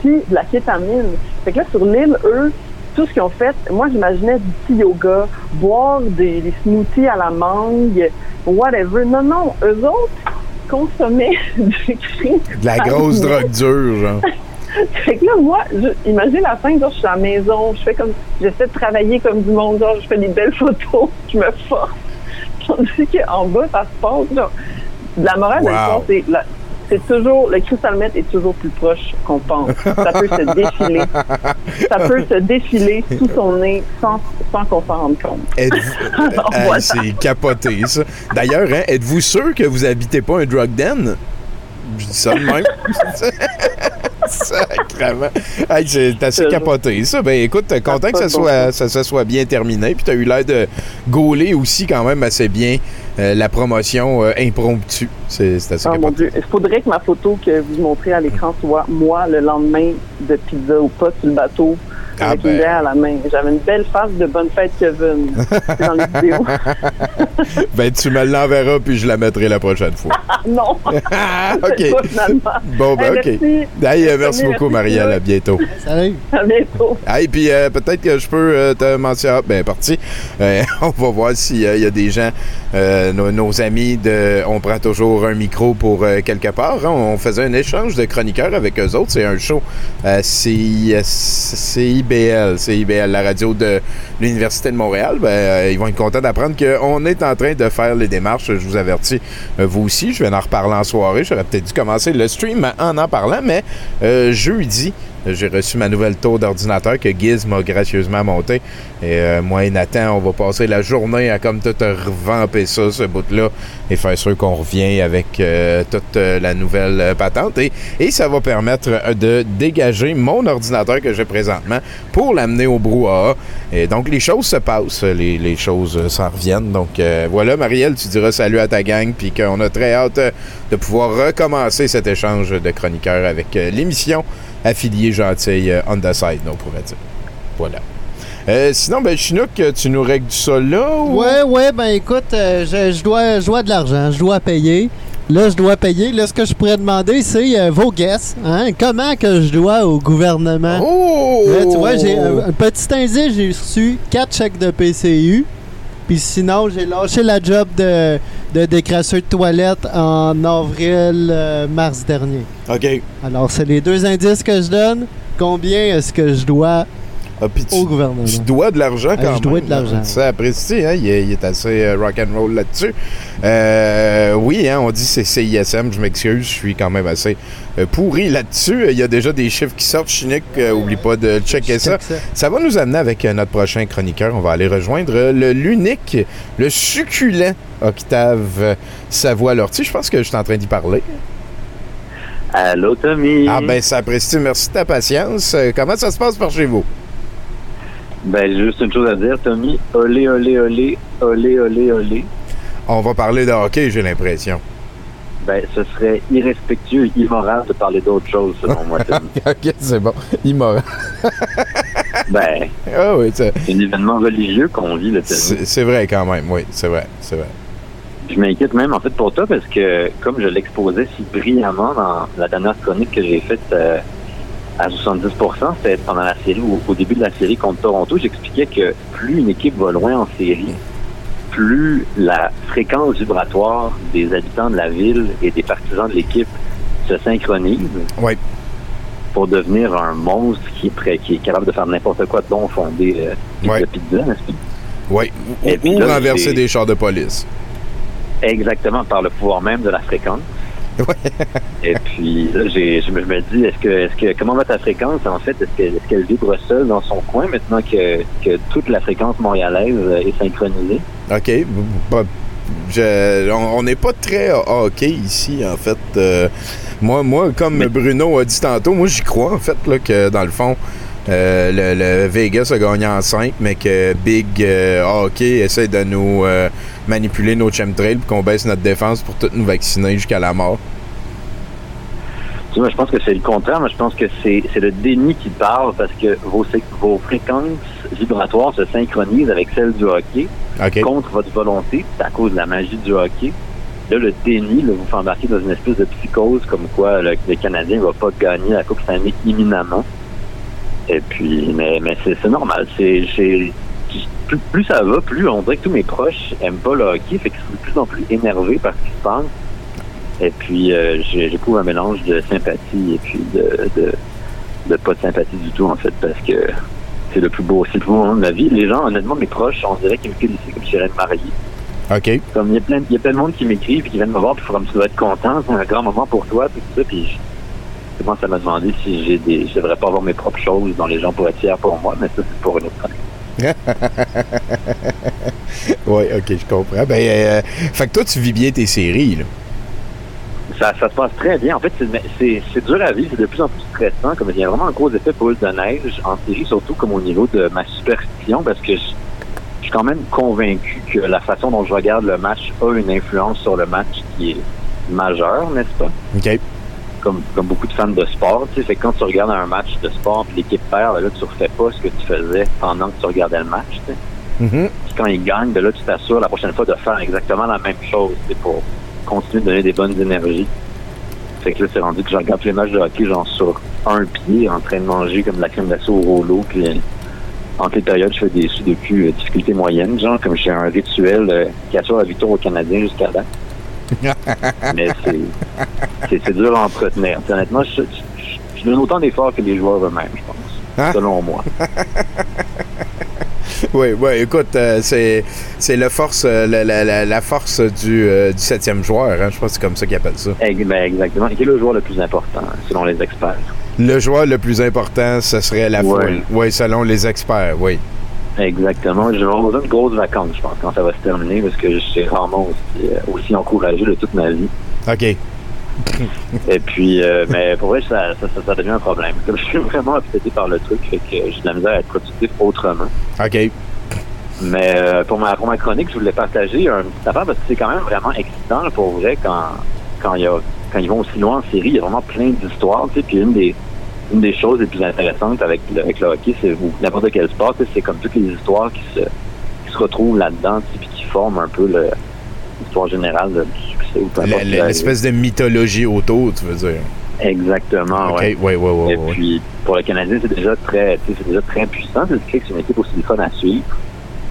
puis de la kétamine. Fait que là, sur l'île, eux, tout ce qu'ils ont fait, moi j'imaginais du petit yoga, boire des, des smoothies à la mangue, whatever. Non, non, eux autres consommaient du. De la grosse drogue dure, genre. Fait que là, moi, je, imagine la fin, genre, je suis à la maison, je fais comme, j'essaie de travailler comme du monde, genre, je fais des belles photos, je me force. Tandis qu'en bas, ça se passe, genre, la morale de Wow. l'histoire, c'est, c'est toujours, le cristal mètre est toujours plus proche qu'on pense. Ça peut se défiler. Ça peut se défiler sous son nez sans, sans qu'on s'en rende compte. Hey, voilà. C'est capoté, ça. D'ailleurs, hein, êtes-vous sûr que vous habitez pas un drug den? Je dis ça de même. Sacrément. Hey, c'est assez capoté, ça. Ben écoute, content que ça soit, ça, ça soit bien terminé. Puis tu as eu l'air de gauler aussi quand même assez bien euh, la promotion euh, impromptue. C'est assez Oh mon. Dieu, il faudrait que ma photo que vous montrez à l'écran soit moi le lendemain de pizza ou pas sur le bateau Ah avec ben. une bière à la main. J'avais une belle face de bonne fête Kevin. C'est dans les vidéos. ben tu me l'enverras puis je la mettrai la prochaine fois. Ah, non. OK. Pas, finalement. Bon, ben Hey, OK. merci. Hey, merci beaucoup, merci, Marielle. À bientôt. Salut. À bientôt. Hey, puis euh, peut-être que je peux euh, te mentionner. Ah, Ben, parti. Euh, on va voir s'il y a des gens, euh, nos, nos amis de. On prend toujours un micro pour euh, quelque part. hein. On faisait un échange de chroniqueurs avec eux autres. C'est un show. Euh, c'est c'est IBL. C'est IBL, la radio de l'Université de Montréal. Ben, euh, ils vont être contents d'apprendre qu'on est en train de faire les démarches. Je vous avertis, euh, vous aussi. Je vais en reparler en soirée. J'aurais peut-être dû commencer le stream en en parlant, mais euh, jeudi, j'ai reçu ma nouvelle tour d'ordinateur que Giz m'a gracieusement monté. Et euh, moi et Nathan, on va passer la journée à comme tout revamper ça, ce bout-là, et faire sûr qu'on revient avec euh, toute euh, la nouvelle euh, patente. Et, et ça va permettre euh, de dégager mon ordinateur que j'ai présentement pour l'amener au brouhaha. Et donc, les choses se passent, les, les choses s'en reviennent. Donc, euh, voilà, Marielle, tu diras salut à ta gang, puis qu'on a très hâte de pouvoir recommencer cet échange de chroniqueurs avec l'émission affiliée gentille euh, On the Side, on pourrait dire. Voilà. Euh, sinon, ben, Chinook, tu nous règles ça là ou... Ouais, ouais, ben écoute, euh, je, je dois, je dois de l'argent, je dois payer. Là, je dois payer. Là, ce que je pourrais demander, c'est euh, vos guesses. Hein? Comment que je dois au gouvernement? Oh! Là, tu vois, j'ai un, un petit indice, j'ai reçu 4 chèques de PCU. Puis sinon, j'ai lâché la job de, de décrasseur de toilette en avril-mars dernier. OK. Alors, c'est les deux indices que je donne. Combien est-ce que je dois puis tu, au gouvernement? tu dois de l'argent Ah, quand je dois même. de l'argent. Ça apprécie, hein? Il est, il est assez euh, rock and roll là-dessus. Euh, oui, hein, on dit c'est CISM, je m'excuse, je suis quand même assez euh, pourri là-dessus. Il y a déjà des chiffres qui sortent, Chinique, euh, oublie pas de checker ça. ça. Ça va nous amener avec euh, notre prochain chroniqueur. On va aller rejoindre euh, le l'unique, le succulent Octave euh, Savoie-Lortie. Je pense que je suis en train d'y parler. Allô, Tommy. Ah ben, ça apprécie. Merci de ta patience. Euh, comment ça se passe par chez vous? Ben, j'ai juste une chose à dire, Tommy. Olé, olé, olé, olé, olé, olé. On va parler de hockey, j'ai l'impression. Ben, ce serait irrespectueux et immoral de parler d'autre chose, selon moi, Tommy. ok, c'est bon. Immoral. ben, Ah oui, c'est un événement religieux qu'on vit, le Tommy. c'est- c'est vrai quand même. Oui, c'est vrai. C'est vrai. Je m'inquiète même, en fait, pour toi, parce que, comme je l'exposais si brillamment dans la dernière chronique que j'ai faite euh, à 70% c'était pendant la série, ou au début de la série contre Toronto, j'expliquais que plus une équipe va loin en série, plus la fréquence vibratoire des habitants de la ville et des partisans de l'équipe se synchronise Oui. pour devenir un monstre qui est, prêt, qui est capable de faire n'importe quoi de bon fondé euh, Ouais. de pizza, n'est-ce pas? Oui. Ou, puis ou là, renverser des chars de police. Exactement, par le pouvoir même de la fréquence. Et puis là, j'ai, je, me, dis, est-ce que, est-ce que, comment va ta fréquence en fait? Est-ce, que, est-ce qu'elle vibre seule dans son coin maintenant que, que toute la fréquence montréalaise est synchronisée? OK. Je- on on n'est pas très hockey ici, en fait. Euh, moi, moi, comme Bruno a dit tantôt, moi, j'y crois, en fait, là, que dans le fond, euh, le, le Vegas a gagné en 5, mais que Big euh, Hockey essaie de nous euh, manipuler nos chemtrails pour qu'on baisse notre défense pour toutes nous vacciner jusqu'à la mort. Tu vois, je pense que c'est le contraire, mais je pense que c'est, le déni qui parle parce que vos, fréquences vibratoires se synchronisent avec celles du hockey contre votre volonté. C'est à cause de la magie du hockey. Là, le déni, là, vous fait embarquer dans une espèce de psychose comme quoi le, le Canadien ne va pas gagner la Coupe Stanley imminemment. Et puis, mais, mais c'est, normal. C'est, plus, plus ça va, plus on dirait que tous mes proches aiment pas le hockey, fait je suis de plus en plus énervé par ce qui se passe. Et puis, euh, j'éprouve un mélange de sympathie et puis de, de, de pas de sympathie du tout, en fait, parce que c'est le plus beau, c'est le plus beau moment de ma vie. Les gens, honnêtement, mes proches, on dirait qu'ils me félicitent comme si j'allais me marier. OK. Comme il y a plein, il y a plein de monde qui m'écrivent et qui viennent me voir, puis comme tu dois être content, c'est un grand moment pour toi, puis tout ça, puis je à me demander si j'ai des, je devrais pas avoir mes propres choses dont les gens pourraient être fiers pour moi, mais ça, c'est pour une autre oui, OK, je comprends. Ben, euh, fait que toi, tu vis bien tes séries, là. Ça, ça se passe très bien. En fait, c'est dur à vivre, c'est de plus en plus stressant, comme il y a vraiment un gros effet boule de neige en série, surtout comme au niveau de ma superstition, parce que je, je suis quand même convaincu que la façon dont je regarde le match a une influence sur le match qui est majeure, n'est-ce pas? OK. Comme, comme beaucoup de fans de sport, tu sais, fait que quand tu regardes un match de sport puis l'équipe perd, ben là, tu refais pas ce que tu faisais pendant que tu regardais le match, tu sais. Mhm. Puis quand ils gagnent, ben là, tu t'assures la prochaine fois de faire exactement la même chose c'est pour continuer de donner des bonnes énergies. Fait que là, c'est rendu que je regarde tous les matchs de hockey, genre sur un pied, en train de manger comme de la crème glacée au rouleau, puis euh, entre les périodes, je fais des sudoku euh, difficulté moyenne, genre comme j'ai un rituel euh, qui assure la victoire aux Canadiens jusqu'à là. Mais c'est, dur à entretenir. Honnêtement, je, je, je donne autant d'efforts que les joueurs eux-mêmes, je pense, Hein? selon moi. Oui, oui, écoute, euh, c'est, c'est la force, euh, la, la, force du, euh, du septième joueur, hein, je pense que c'est comme ça qu'ils appellent ça. Ben, exactement. Qui est le joueur le plus important, selon les experts? Le joueur le plus important, ce serait la Ouais. foule. Oui, selon les experts, oui. Exactement. Je vais avoir besoin de grosses vacances, je pense, quand ça va se terminer, parce que j'ai rarement aussi, euh, aussi encouragé de toute ma vie. OK. Et puis, euh, mais pour vrai, ça, ça, ça, devient un problème. Comme je suis vraiment obsédé par le truc, fait que j'ai de la misère à être productif autrement. OK. Mais euh, pour, ma, pour ma chronique, je voulais partager un petit affaire parce que c'est quand même vraiment excitant, là, pour vrai, quand, quand, il y a, quand ils vont aussi loin en série, il y a vraiment plein d'histoires. tu sais. Puis une des, une des choses les plus intéressantes avec le, avec le hockey, c'est n'importe quel sport, c'est comme toutes les histoires qui se, qui se retrouvent là-dedans, puis qui forment un peu l'histoire générale de- du succès. Ou L'espèce de mythologie autour, tu veux dire. Exactement, OK, ouais. oui, oui, oui. Et puis, pour le Canadien, c'est déjà très, c'est déjà très puissant. C'est c'est une équipe aussi fun à suivre.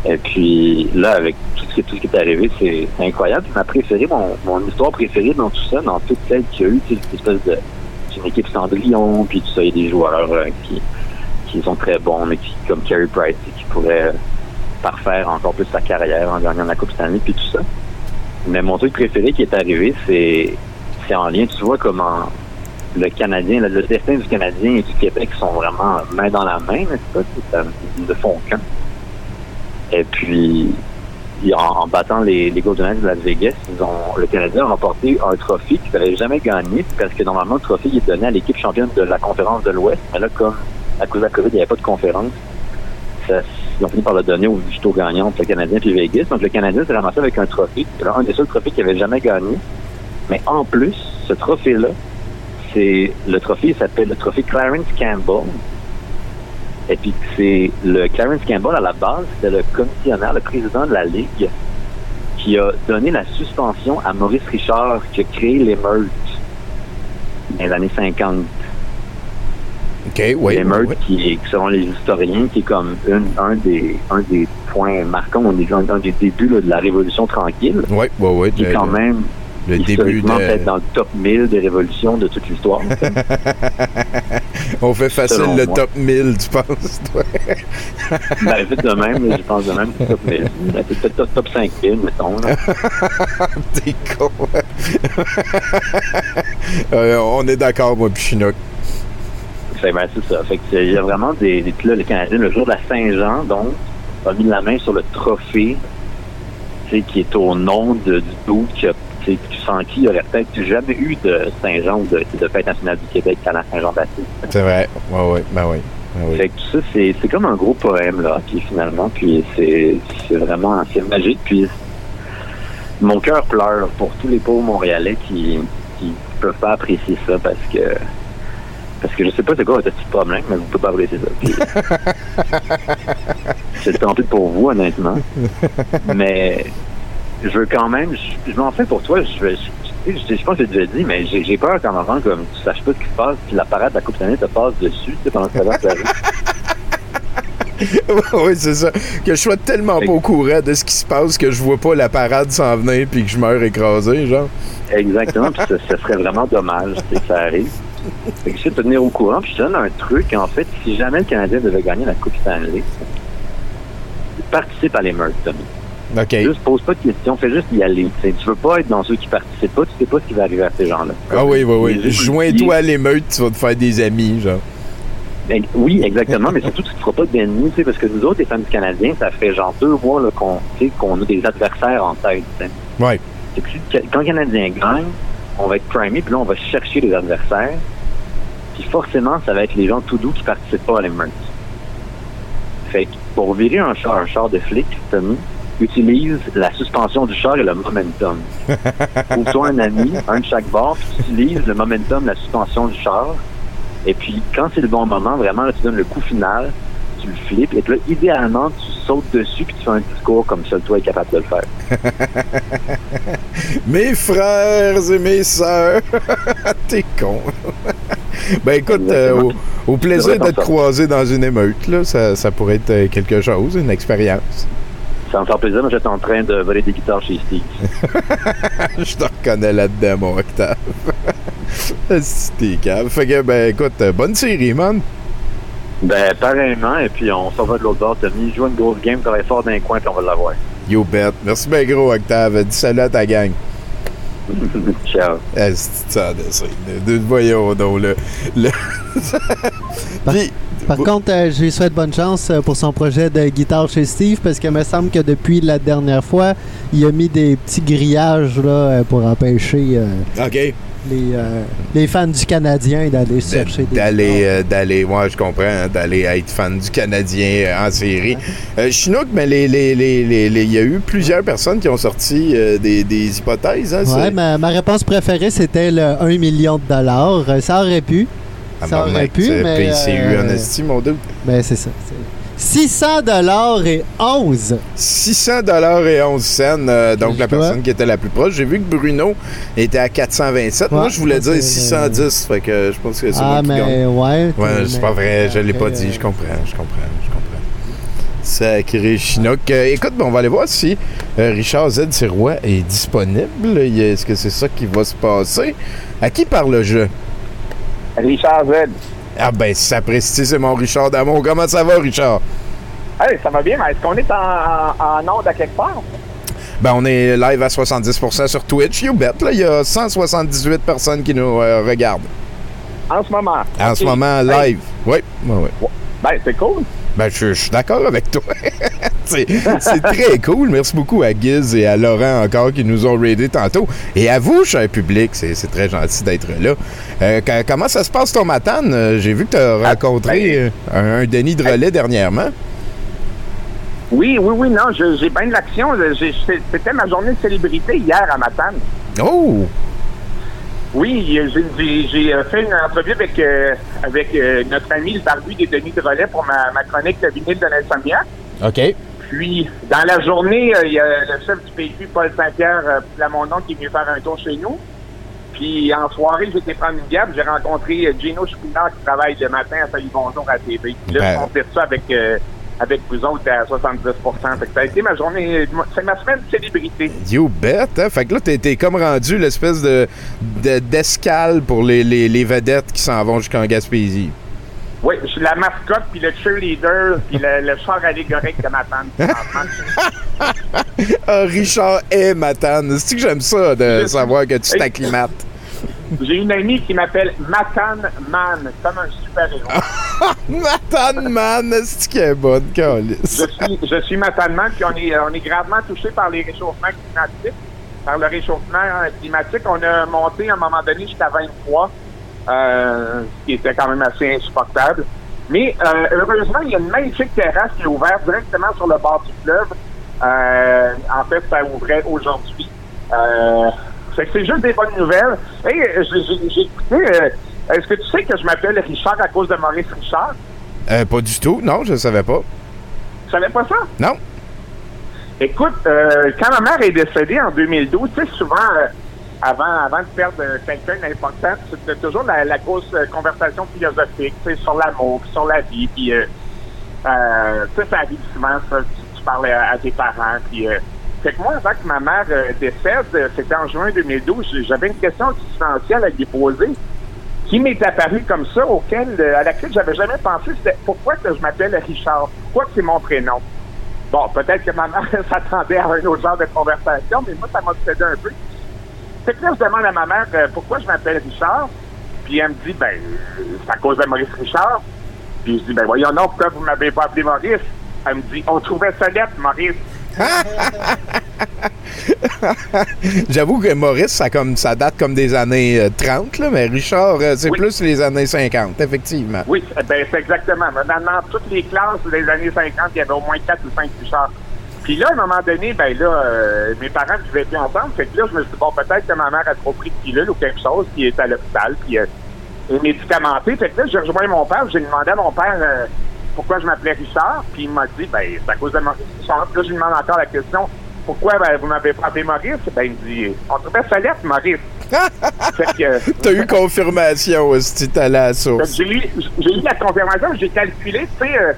Et puis, là, avec tout ce qui, tout ce qui est arrivé, c'est c'est incroyable. Puis ma préférée, mon, mon histoire préférée dans tout ça, dans toutes celles qu'il y a eu, cette espèce de, c'est une équipe Cendrillon, puis tout ça, il y a des joueurs euh, qui, qui sont très bons, mais qui, comme Carey Price, qui pourraient euh, parfaire encore plus sa carrière en gagnant la Coupe Stanley, puis tout ça. Mais mon truc préféré qui est arrivé, c'est c'est en lien, tu vois, comment le Canadien, le, destin du Canadien et du Québec sont vraiment main dans la main, n'est-ce pas? Ils ne font qu'un. Et puis, en, battant les, les Golden Knights de Las Vegas, ils ont, le Canadien a remporté un trophée qu'il n'avait jamais gagné, parce que normalement, le trophée est donné à l'équipe championne de la conférence de l'Ouest. Mais là, comme à cause de la COVID, il n'y avait pas de conférence, ils ont fini par le donner au justo gagnant entre le Canadien et Vegas. Donc, le Canadien s'est ramassé avec un trophée. Un des seuls trophées qu'il n'avait jamais gagné. Mais en plus, ce trophée-là, c'est le trophée il s'appelle le trophée Clarence Campbell. Et puis c'est le Clarence Campbell à la base, c'était le commissionnaire, le président de la Ligue, qui a donné la suspension à Maurice Richard, qui a créé l'émeute dans les années 50. OK, oui. l'émeute oui. qui est, selon les historiens, qui est comme une, un, des, un des point marquant au niveau un des débuts là, de la Révolution tranquille. Oui, oui, oui. Qui est quand même le début de... peut-être dans le top 1000 des révolutions de toute l'histoire. On fait facile Selon le moi. top 1000, tu penses, toi? ben, vite de même, je pense de même, c'est top 1000. Ben, c'est peut-être top, top 5000, mettons. T'es con. Euh, on est d'accord, moi, puis Chinook. Fait, ben, c'est ça. Fait que c'est- il y a vraiment des, des là, le Canadien, le jour de la Saint-Jean, donc, a mis la main sur le trophée, tu sais, qui est au nom de, du doute qui a, sans qui? Il n'y aurait peut-être jamais eu de Saint-Jean ou de, de fête nationale du Québec à la Saint-Jean-Baptiste. C'est vrai. Oui, oui, ben oui. Ben oui. Fait que tout ça, c'est, comme un gros poème, là, qui finalement, puis c'est, vraiment, c'est magique, puis mon cœur pleure pour tous les pauvres Montréalais qui, qui peuvent pas apprécier ça parce que, parce que je sais pas c'est quoi votre petit problème, mais vous pouvez pas apprécier ça. C'est tant pis pour vous, honnêtement. Mais je veux quand même, je, je m'en fais pour toi, je, je, je, je pense que j'ai déjà dit, mais j'ai, peur qu'en avant, comme tu saches pas ce qui se passe, puis la parade de la Coupe Stanley te passe dessus, tu sais, pendant que tu traverses la rue. oui, c'est ça. Que je sois tellement pas au courant de ce qui se passe que je vois pas la parade s'en venir puis que je meurs écrasé, genre. Exactement, puis ce, serait vraiment dommage que ça arrive. Fait que j'essaie de te tenir au courant, puis je te donne un truc. En fait, si jamais le Canadien devait gagner la Coupe Stanley, participe à Tommy. OK. Juste pose pas de questions, fais juste y aller. Tu veux pas être dans ceux qui participent pas, tu sais pas ce qui va arriver à ces gens-là. Ah oui, oui, oui. Les Joins-toi à l'émeute, tu vas te faire des amis, genre. Ben, oui, exactement, mais surtout, tu ne feras pas d'ennemis, tu sais, parce que nous autres, les fans du Canadien, ça fait genre deux mois qu'on qu'on a des adversaires en tête. si- quand le Canadien gagne, on va être primé, puis là, on va chercher les adversaires. Puis forcément, ça va être les gens tout doux qui participent pas à l'émeute. Fait que pour virer un char, un char de flic, Tommy, utilise la suspension du char et le momentum. Trouve-toi un ami, un de chaque bord, puis tu utilises le momentum, la suspension du char. Et puis, quand c'est le bon moment, vraiment, là, tu donnes le coup final, tu le flippes, et puis là, idéalement, tu sautes dessus, puis tu fais un discours comme seul toi est capable de le faire. Mes frères et mes sœurs. T'es con. ben écoute, euh, au, au plaisir ça. croiser dans une émeute, là, ça, ça pourrait être quelque chose, une expérience. Ça me fait plaisir, mais j'étais en train de voler des guitares chez Steve. Je te reconnais là-dedans, mon Octave. Si t'es cave. Fait que, ben écoute, bonne série, man. Ben, pareillement, et puis on s'en va de l'autre bord. Tommy, joue une grosse game, travaille fort dans un coin, puis on va l'avoir. You bet. Merci bien gros, Octave. Dis salut à ta gang. Ciao. Est-ce que ça dessin? De, de- voyons donc, le... le- Par, contre, euh, je lui souhaite bonne chance euh, pour son projet de guitare chez Steve parce qu'il me semble que depuis la dernière fois, il a mis des petits grillages là, euh, pour empêcher euh, les, euh, les fans du Canadien d'aller chercher des D'aller, d'aller, moi je comprends, hein, d'aller être fan du Canadien en série. Chinook, mais les, les, les, il y a eu plusieurs personnes qui ont sorti des, des hypothèses. Hein, Ouais, ma, ma réponse préférée, c'était le 1 million de dollars. Ça aurait pu. Ah, ça aurait pu, mais... PCU en euh, estime, mon doute. Ben, c'est ça. c'est- 600 dollars et 11. 600 dollars et 11 cents, euh, donc Je la vois. personne qui était la plus proche. J'ai vu que Bruno était à 427. Moi, Ouais, je voulais je pense dire que- 610, fait que je pense que c'est Ah, moi qui mais gagne. ouais. Ouais, c'est pas vrai, je l'ai pas dit, euh, je comprends, je comprends, je comprends. Sacré Chinook. Euh, écoute, ben, on va aller voir si euh, Richard Z. Sirois est disponible. Est-ce que c'est ça qui va se passer? À qui parle le jeu? Richard Z. Ah ben, ça précise, c'est mon Richard Damon. Comment ça va, Richard? Hey, ça va bien, mais est-ce qu'on est en, en onde à quelque part? Ben, on est live à 70% sur Twitch. You bet, là, il y a 178 personnes qui nous euh, regardent. En ce moment. En ce moment, Hey, live. Oui, oui, oui. Ben, c'est cool. Ben, je, je suis d'accord avec toi. c'est très cool. Merci beaucoup à Giz et à Laurent encore qui nous ont raidé tantôt. Et à vous, cher public, c'est très gentil d'être là. Euh, comment ça se passe ton matin? J'ai vu que tu as rencontré euh, un, un Denis Drolet dernièrement. Oui, oui, oui, non, j'ai bien de l'action. C'était ma journée de célébrité hier à Matane. Oh! Oui, j'ai- euh, fait une entrevue avec, euh, avec euh, notre ami le barbu des Denis Drolet pour ma, ma chronique Le vinyle de l'insomniaque. OK. Puis, dans la journée, euh, il y a le chef du PQ, Paul Saint-Pierre euh, Plamondon, qui est venu faire un tour chez nous. Puis, en soirée, j'étais prendre une puis j'ai rencontré Gino Chouinard, qui travaille le matin à Salut Bonjour à TV. Puis là, Ben. on fait ça avec euh, avec vous autres à 70 Fait que ça a été ma journée, c'est ma semaine de célébrité. You bet, hein? Fait que là, t'es, comme rendu l'espèce de, de- d'escale pour les, les, les vedettes qui s'en vont jusqu'en Gaspésie. Oui, je suis la mascotte, puis le cheerleader, puis le, le char allégorique de ma tante. Ah, Richard est Matane. C'est que j'aime ça de savoir que tu t'acclimates? J'ai une amie qui m'appelle Matan Man, comme un super-héros. Matane Man, c'est qui est bonne, Calis. je suis, je suis Matan Man, puis on est, on est gravement touché par les réchauffements climatiques. Par le réchauffement euh, climatique, on a monté à un moment donné jusqu'à 23, euh, ce qui était quand même assez insupportable. Mais euh, heureusement, il y a une magnifique terrasse qui est ouverte directement sur le bord du fleuve. Euh, en fait, ça ouvrait aujourd'hui. Euh, fait que c'est juste des bonnes nouvelles. Hey, euh, j'ai écouté. euh, Est-ce que tu sais que je m'appelle Richard à cause de Maurice Richard? Euh, pas du tout, non, je savais pas. Tu savais pas ça? Non. Écoute, euh, quand ma mère est décédée en 2012, tu sais, souvent, euh, avant, avant de perdre quelqu'un d'important, c'était toujours la, la grosse conversation philosophique, tu sais, sur l'amour, sur la vie, puis, tu sais, ça arrive souvent, ça, tu, tu parles à, à tes parents, puis, euh, fait que moi, avant que ma mère euh, décède, euh, c'était en juin 2012, j'avais une question existentielle à lui poser qui m'est apparue comme ça, auquel, euh, à laquelle j'avais jamais pensé, c'était pourquoi je m'appelle Richard? Pourquoi c'est mon prénom? Bon, peut-être que ma mère s'attendait à un autre genre de conversation, mais moi, ça m'a obsédé un peu. Fait que là, je demande à ma mère pourquoi je m'appelle Richard? Puis elle me dit, ben, c'est à cause de Maurice Richard. Puis je dis, ben, voyons non, pourquoi vous m'avez pas appelé Maurice? Elle me dit, on trouvait ça lettre, Maurice. J'avoue que Maurice, ça, comme, ça date comme des années euh, 30, là, mais Richard, euh, c'est plus les années 50, effectivement. Oui, eh ben, c'est exactement. Dans, dans toutes les classes des années 50, il y avait au moins 4 ou 5 Richards. Puis là, à un moment donné, ben là, euh, mes parents ne vivaient plus ensemble. Fait que là, je me suis dit, bon, peut-être que ma mère a trop pris de pilule ou quelque chose, qui est à l'hôpital, puis euh, est médicamentée. Fait que là, j'ai rejoint mon père, j'ai demandé à mon père euh, pourquoi je m'appelais Richard, puis il m'a dit, ben, c'est à cause de Maurice Richard. Puis là, je lui demande encore la question, pourquoi ben, vous m'avez pas appelé Maurice? Ben, il me dit, on trouvait ça lettre, Maurice. euh, T'as eu confirmation, si t'es allé à la source. J'ai eu, j'ai eu la confirmation, j'ai calculé, tu sais, euh,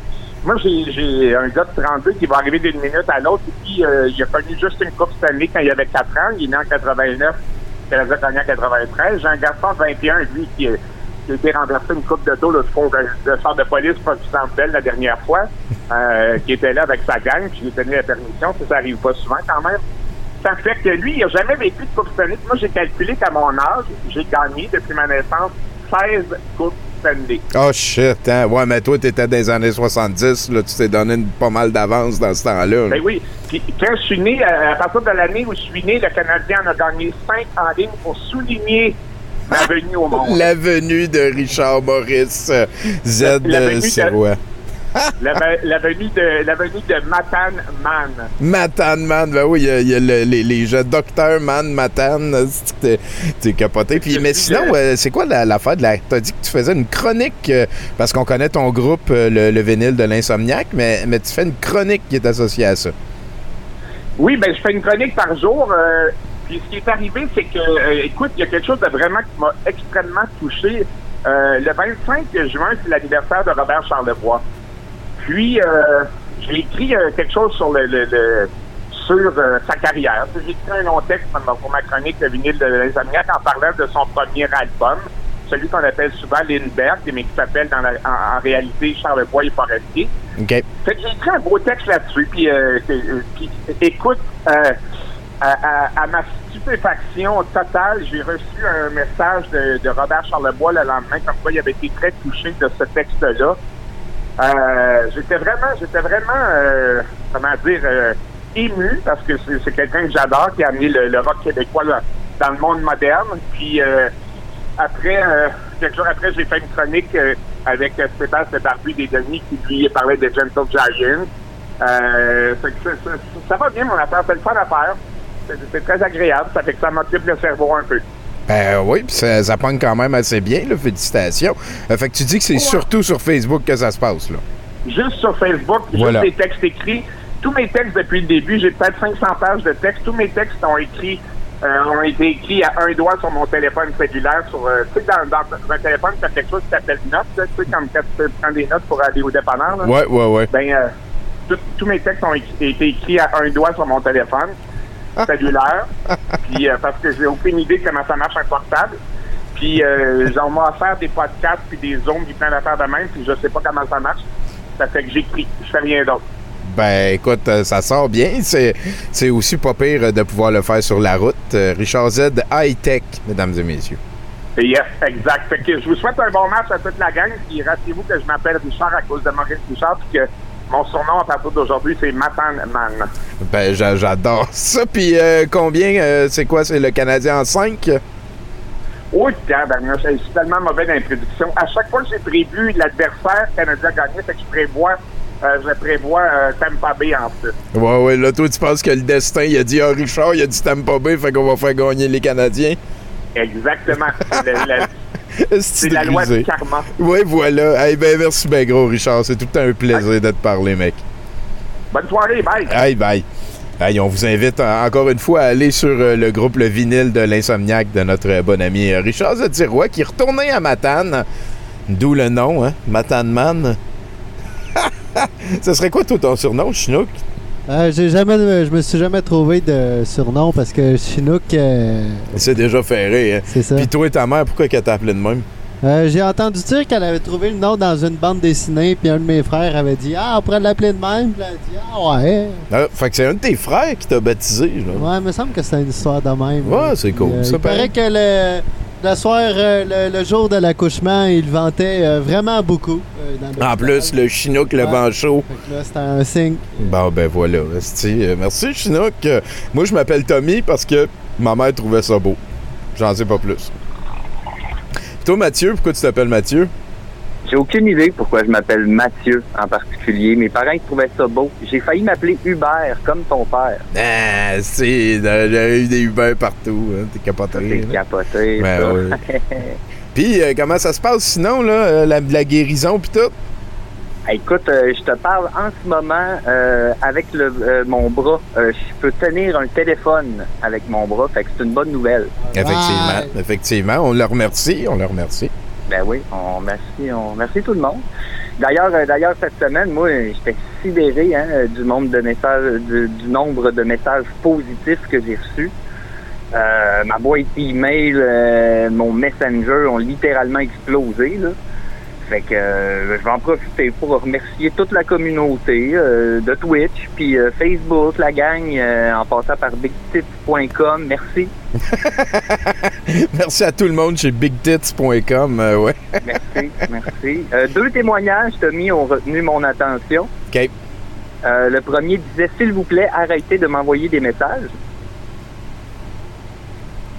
moi j'ai, un gars de 32 qui va arriver d'une minute à l'autre, et puis euh, il a connu juste une Coupe Stanley quand il avait 4 ans, il est né en 89, il a gagné en 93. J'ai un garçon de 21, lui, qui, euh, a été renversé une coupe de dos, le de, de centre de police, pas du centre Bell la dernière fois, euh, qui était là avec sa gang, puis j'ai tenu la permission, ça, ça arrive pas souvent quand même. Ça fait que lui, il a jamais vécu de Coupe Stanley. Moi, j'ai calculé qu'à mon âge, j'ai gagné depuis ma naissance 16 Coupes Stanley. Oh shit, hein? Ouais, mais toi, t'étais dans les années 70, là, tu t'es donné une- pas mal d'avance dans ce temps-là. là. Ben oui. Puis quand je suis né, à à partir de l'année où je suis né, le Canadien en a gagné 5 en ligne pour souligner ma venue au monde. La venue de Richard Maurice euh, Z. La venue euh, de- Sirois. La, la de la Matan Man. Matane Man, ben oui, il y a, il y a le- les, les jeux Docteur Man que t'es- capoté. Puis, mais sinon, euh, c'est quoi la- l'affaire de la. T'as dit que tu faisais une chronique, parce qu'on connaît ton groupe, le, le vinyle de l'insomniaque, mais, mais tu fais une chronique qui est associée à ça. Oui, ben je fais une chronique par jour. euh, puis ce qui est arrivé, c'est que, euh, écoute, il y a quelque chose de vraiment qui m'a extrêmement touché. Euh, le 25 juin, c'est l'anniversaire de Robert Charlevoix. Puis, euh, j'ai écrit quelque chose sur le, le- le- sur sa carrière. J'ai écrit un long texte pour, ma chronique de vinyle de l'insomniaque en parlant de son premier album, celui qu'on appelle souvent Lindbergh, mais qui s'appelle dans la- en, en réalité Charlevoix et Forestier. OK. Fait que j'ai écrit un beau texte là-dessus, puis, écoute, à, à- à ma stupéfaction totale, j'ai reçu un message de, Robert Charlebois le lendemain, comme quoi il avait été très touché de ce texte-là. Euh, j'étais vraiment, j'étais vraiment, euh, comment dire, euh, ému, parce que c'est quelqu'un que j'adore, qui a amené le, rock québécois là, dans le monde moderne. Puis après, quelques jours après, j'ai fait une chronique avec Sébastien Barbu des Denis qui lui parlait de Gentle Giant. Ça va bien mon affaire, c'est le fun à faire. C'est- très agréable, ça fait que ça m'occupe le cerveau un peu. Ben oui, puis ça, ça pogne quand même assez bien, là, félicitations. Euh, fait que tu dis que c'est surtout sur Facebook que ça se passe, là. Juste sur Facebook, Voilà. juste des textes écrits. Tous mes textes depuis le début, j'ai peut-être 500 pages de textes. Tous mes textes ont écrit euh, ont été écrits à un doigt sur mon téléphone cellulaire. Sur, euh, tu sais, dans, dans un téléphone, tu as quelque chose qui s'appelle notes. là, Tu sais, comme quand tu prends des notes pour aller au dépanneur. là. Ouais, ouais, ouais. Ben, euh, tout- tous mes textes ont été écrits à un doigt sur mon téléphone cellulaire. Puis euh, parce que j'ai aucune idée de comment ça marche un portable. Puis euh, on m'a offert des podcasts puis des zooms puis plein d'affaires de même. Puis je sais pas comment ça marche. Ça fait que j'écris. Je fais rien d'autre. Ben, écoute, euh, ça sort bien. C'est, aussi pas pire de pouvoir le faire sur la route. Euh, Richard Z, high-tech, mesdames et messieurs. Yes, exact. Fait que je vous souhaite un bon match à toute la gang. Puis rappelez-vous que je m'appelle Richard à cause de Maurice Richard. Puis que mon surnom à partir d'aujourd'hui, c'est Matan Man. Ben, j'a- j'adore ça. Puis euh, combien, euh, c'est quoi, c'est le Canadien en 5? Oui, Pierre Bernier, je suis tellement mauvais dans les prédictions. À chaque fois que j'ai prévu l'adversaire canadien gagné, fait que je prévois, euh, je prévois euh, Tampa Bay en plus. Ouais, ouais, là, toi, tu penses que le destin, il a dit, ah, Richard, il a dit Tampa Bay, fait qu'on va faire gagner les Canadiens. Exactement. C'est C'est la loi du karma. Oui, voilà. Ben, merci ben gros, Richard. C'est tout le temps un plaisir de te parler, mec. Bonne soirée, bye. Hey, bye. Hey, on vous invite encore une fois à aller sur euh, le groupe Le Vinyle de l'Insomniac de notre euh, bon ami euh, Richard Zetirois qui est retourné à Matane. D'où le nom, hein? Matane Man. Ce serait quoi, toi, ton surnom, Chinook? Euh, j'ai jamais, je me suis jamais trouvé de surnom parce que Chinook, euh, C'est déjà ferré, hein? C'est ça. Puis toi et ta mère, pourquoi qu'elle t'a appelé de même? euh, j'ai entendu dire qu'elle avait trouvé le nom dans une bande dessinée, puis un de mes frères avait dit Ah, on pourrait l'appeler de même. Puis elle a dit Ah, ouais. Ah, fait que c'est un de tes frères qui t'a baptisé, là. Ouais, il me semble que c'est une histoire de même. Ouais, c'est cool. Euh, Ça il paraît paraît. que le, le soir, euh, le, le jour de l'accouchement, il vantait euh, vraiment beaucoup. euh, dans En plus, le Chinook, le Ouais. vent chaud. Fait que là, c'était un signe. Bon, ben voilà. Euh, merci, Chinook. Euh, Moi, je m'appelle Tommy parce que ma mère trouvait ça beau. J'en sais pas plus. Toi, Mathieu, pourquoi tu t'appelles Mathieu? J'ai aucune idée pourquoi je m'appelle Mathieu en particulier. Mes parents ils trouvaient ça beau. J'ai failli m'appeler Hubert, comme ton père. Ah, c'est. Il y a eu des Uber partout. Hein, T'es capoté. Là. capoté. Ben ça. oui. Puis, euh, comment ça se passe sinon, là? euh, La, la guérison, pis tout? Écoute, euh, je te parle en ce moment euh, avec le, euh, mon bras. Euh, je peux tenir un téléphone avec mon bras, fait que c'est une bonne nouvelle. Effectivement. Effectivement. On le remercie. On le remercie. Ben oui, on remercie, on remercie tout le monde. D'ailleurs, euh, d'ailleurs cette semaine, moi, j'étais sidéré hein, du nombre de messages, du nombre de messages positifs que j'ai reçus. Euh, ma boîte email, euh, mon messenger ont littéralement explosé. Là. Fait que euh, je vais en profiter pour remercier toute la communauté euh, de Twitch, puis euh, Facebook, la gang, en passant par bigtits.com. Merci. Merci à tout le monde chez bigtits.com. ouais. Merci, merci. Deux témoignages, Tommy, ont retenu mon attention. OK. Le premier disait S'il vous plaît, arrêtez de m'envoyer des messages.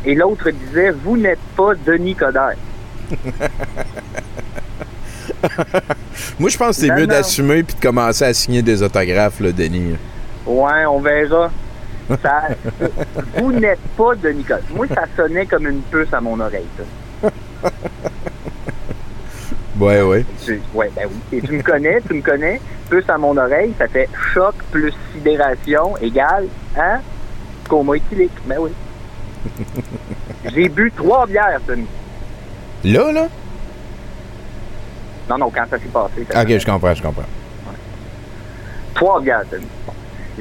Et l'autre disait Vous n'êtes pas Denis Coderre. Moi, je pense que c'est Non, mieux d'assumer puis de commencer à signer des autographes, là, Denis. Ouais, on verra. Ça, vous n'êtes pas Denis Coderre. Moi, ça sonnait comme une puce à mon oreille. ça. Ouais, ouais. Tu- ouais, ben oui. Et tu me connais, tu me connais. Puce à mon oreille, ça fait choc plus sidération égale, hein? Coma éthylique. Ben oui. J'ai bu trois bières, Denis. Là, là? Non, non, quand ça s'est passé. ça- Ok, je comprends, je comprends. Trois bières. Bon.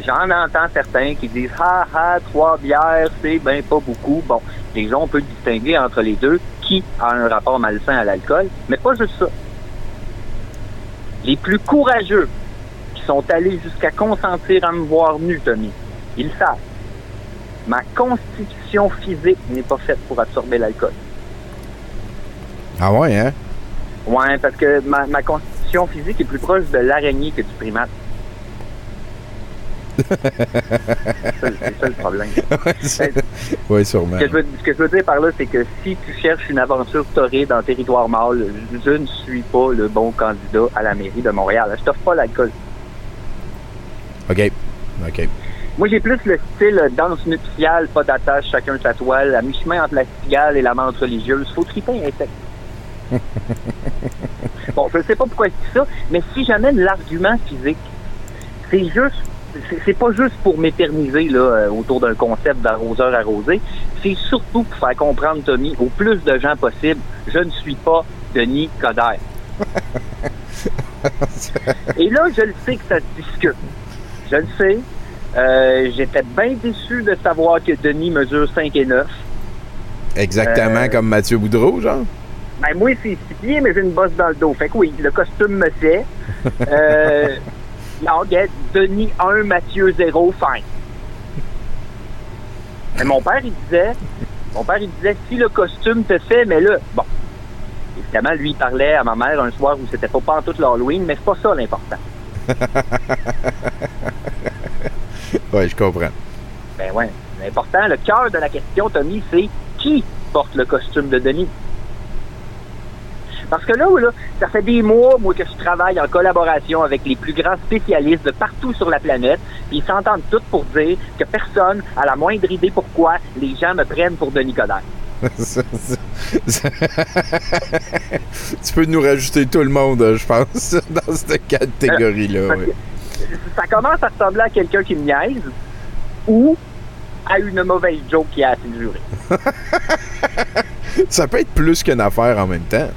J'en entends certains qui disent Ha ha, trois bières, c'est ben pas beaucoup. Bon, déjà, on peut distinguer entre les deux qui a un rapport malsain à l'alcool, mais pas juste ça. Les plus courageux qui sont allés jusqu'à consentir à me voir nu, Tommy, ils le savent. Ma constitution physique n'est pas faite pour absorber l'alcool. Ah ouais, hein? Ouais, parce que ma, ma constitution physique est plus proche de l'araignée que du primate. C'est ça, le problème. oui, sûrement. Ce que, je veux, ce que je veux dire par là, c'est que si tu cherches une aventure torride en territoire mâle, je ne suis pas le bon candidat à la mairie de Montréal. Je t'offre pas l'alcool. OK. OK. Moi, j'ai plus le style euh, danse nuptiale, pas d'attache, chacun sa toile, à mi-chemin entre la cigale et la menthe religieuse. Faut triper un insecte. Bon, je ne sais pas pourquoi je dis ça, mais si j'amène l'argument physique, c'est juste, c'est- pas juste pour m'éterniser là euh, autour d'un concept d'arroseur arrosé, c'est surtout pour faire comprendre, Tommy, au plus de gens possible, je ne suis pas Denis Coderre. Et là, je le sais que ça se discute. Je le sais. Euh, J'étais bien déçu de savoir que Denis mesure 5 et 9. Exactement Euh, comme Mathieu Boudreau, genre. Ben, moi, c'est 6 pieds, mais j'ai une bosse dans le dos. Fait que oui, le costume me fait. Euh, non, Denis 1, Mathieu 0, fine. Mais mon père, il disait, mon père, il disait, si le costume te fait, mais là, bon. Évidemment, lui, il parlait à ma mère un soir où c'était pas tout l'Halloween, mais c'est pas ça l'important. ouais, je comprends. Ben ouais. L'important, le cœur de la question, Tommy, c'est qui porte le costume de Denis? Parce que là, là, ça fait des mois, moi, que je travaille en collaboration avec les plus grands spécialistes de partout sur la planète, puis ils s'entendent tous pour dire que personne a la moindre idée pourquoi les gens me prennent pour Denis Coderre. Ça, ça- tu peux nous rajouter tout le monde, je pense, dans cette catégorie-là. Que Ça commence à ressembler à quelqu'un qui me niaise ou à une mauvaise joke qui a assez duré. Ça peut être plus qu'une affaire en même temps.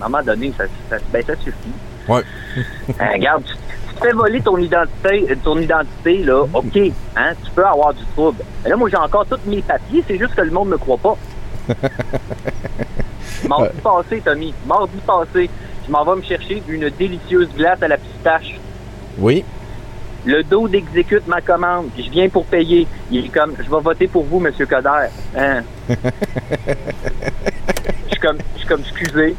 À un moment donné, ça, ça, ben, ça suffit. Ouais. Hein, regarde, tu, fais voler ton identité, euh, ton identité, là, OK, hein, tu peux avoir du trouble. Mais là, moi, j'ai encore tous mes papiers, c'est juste que le monde ne me croit pas. Mardi passé, Tommy, mardi passé, je m'en vais me chercher une délicieuse glace à la pistache. Oui. Le dos d'exécute ma commande. Je viens pour payer. Il est comme, je vais voter pour vous, Monsieur Coder. Hein? Je suis comme, je suis comme, excusez.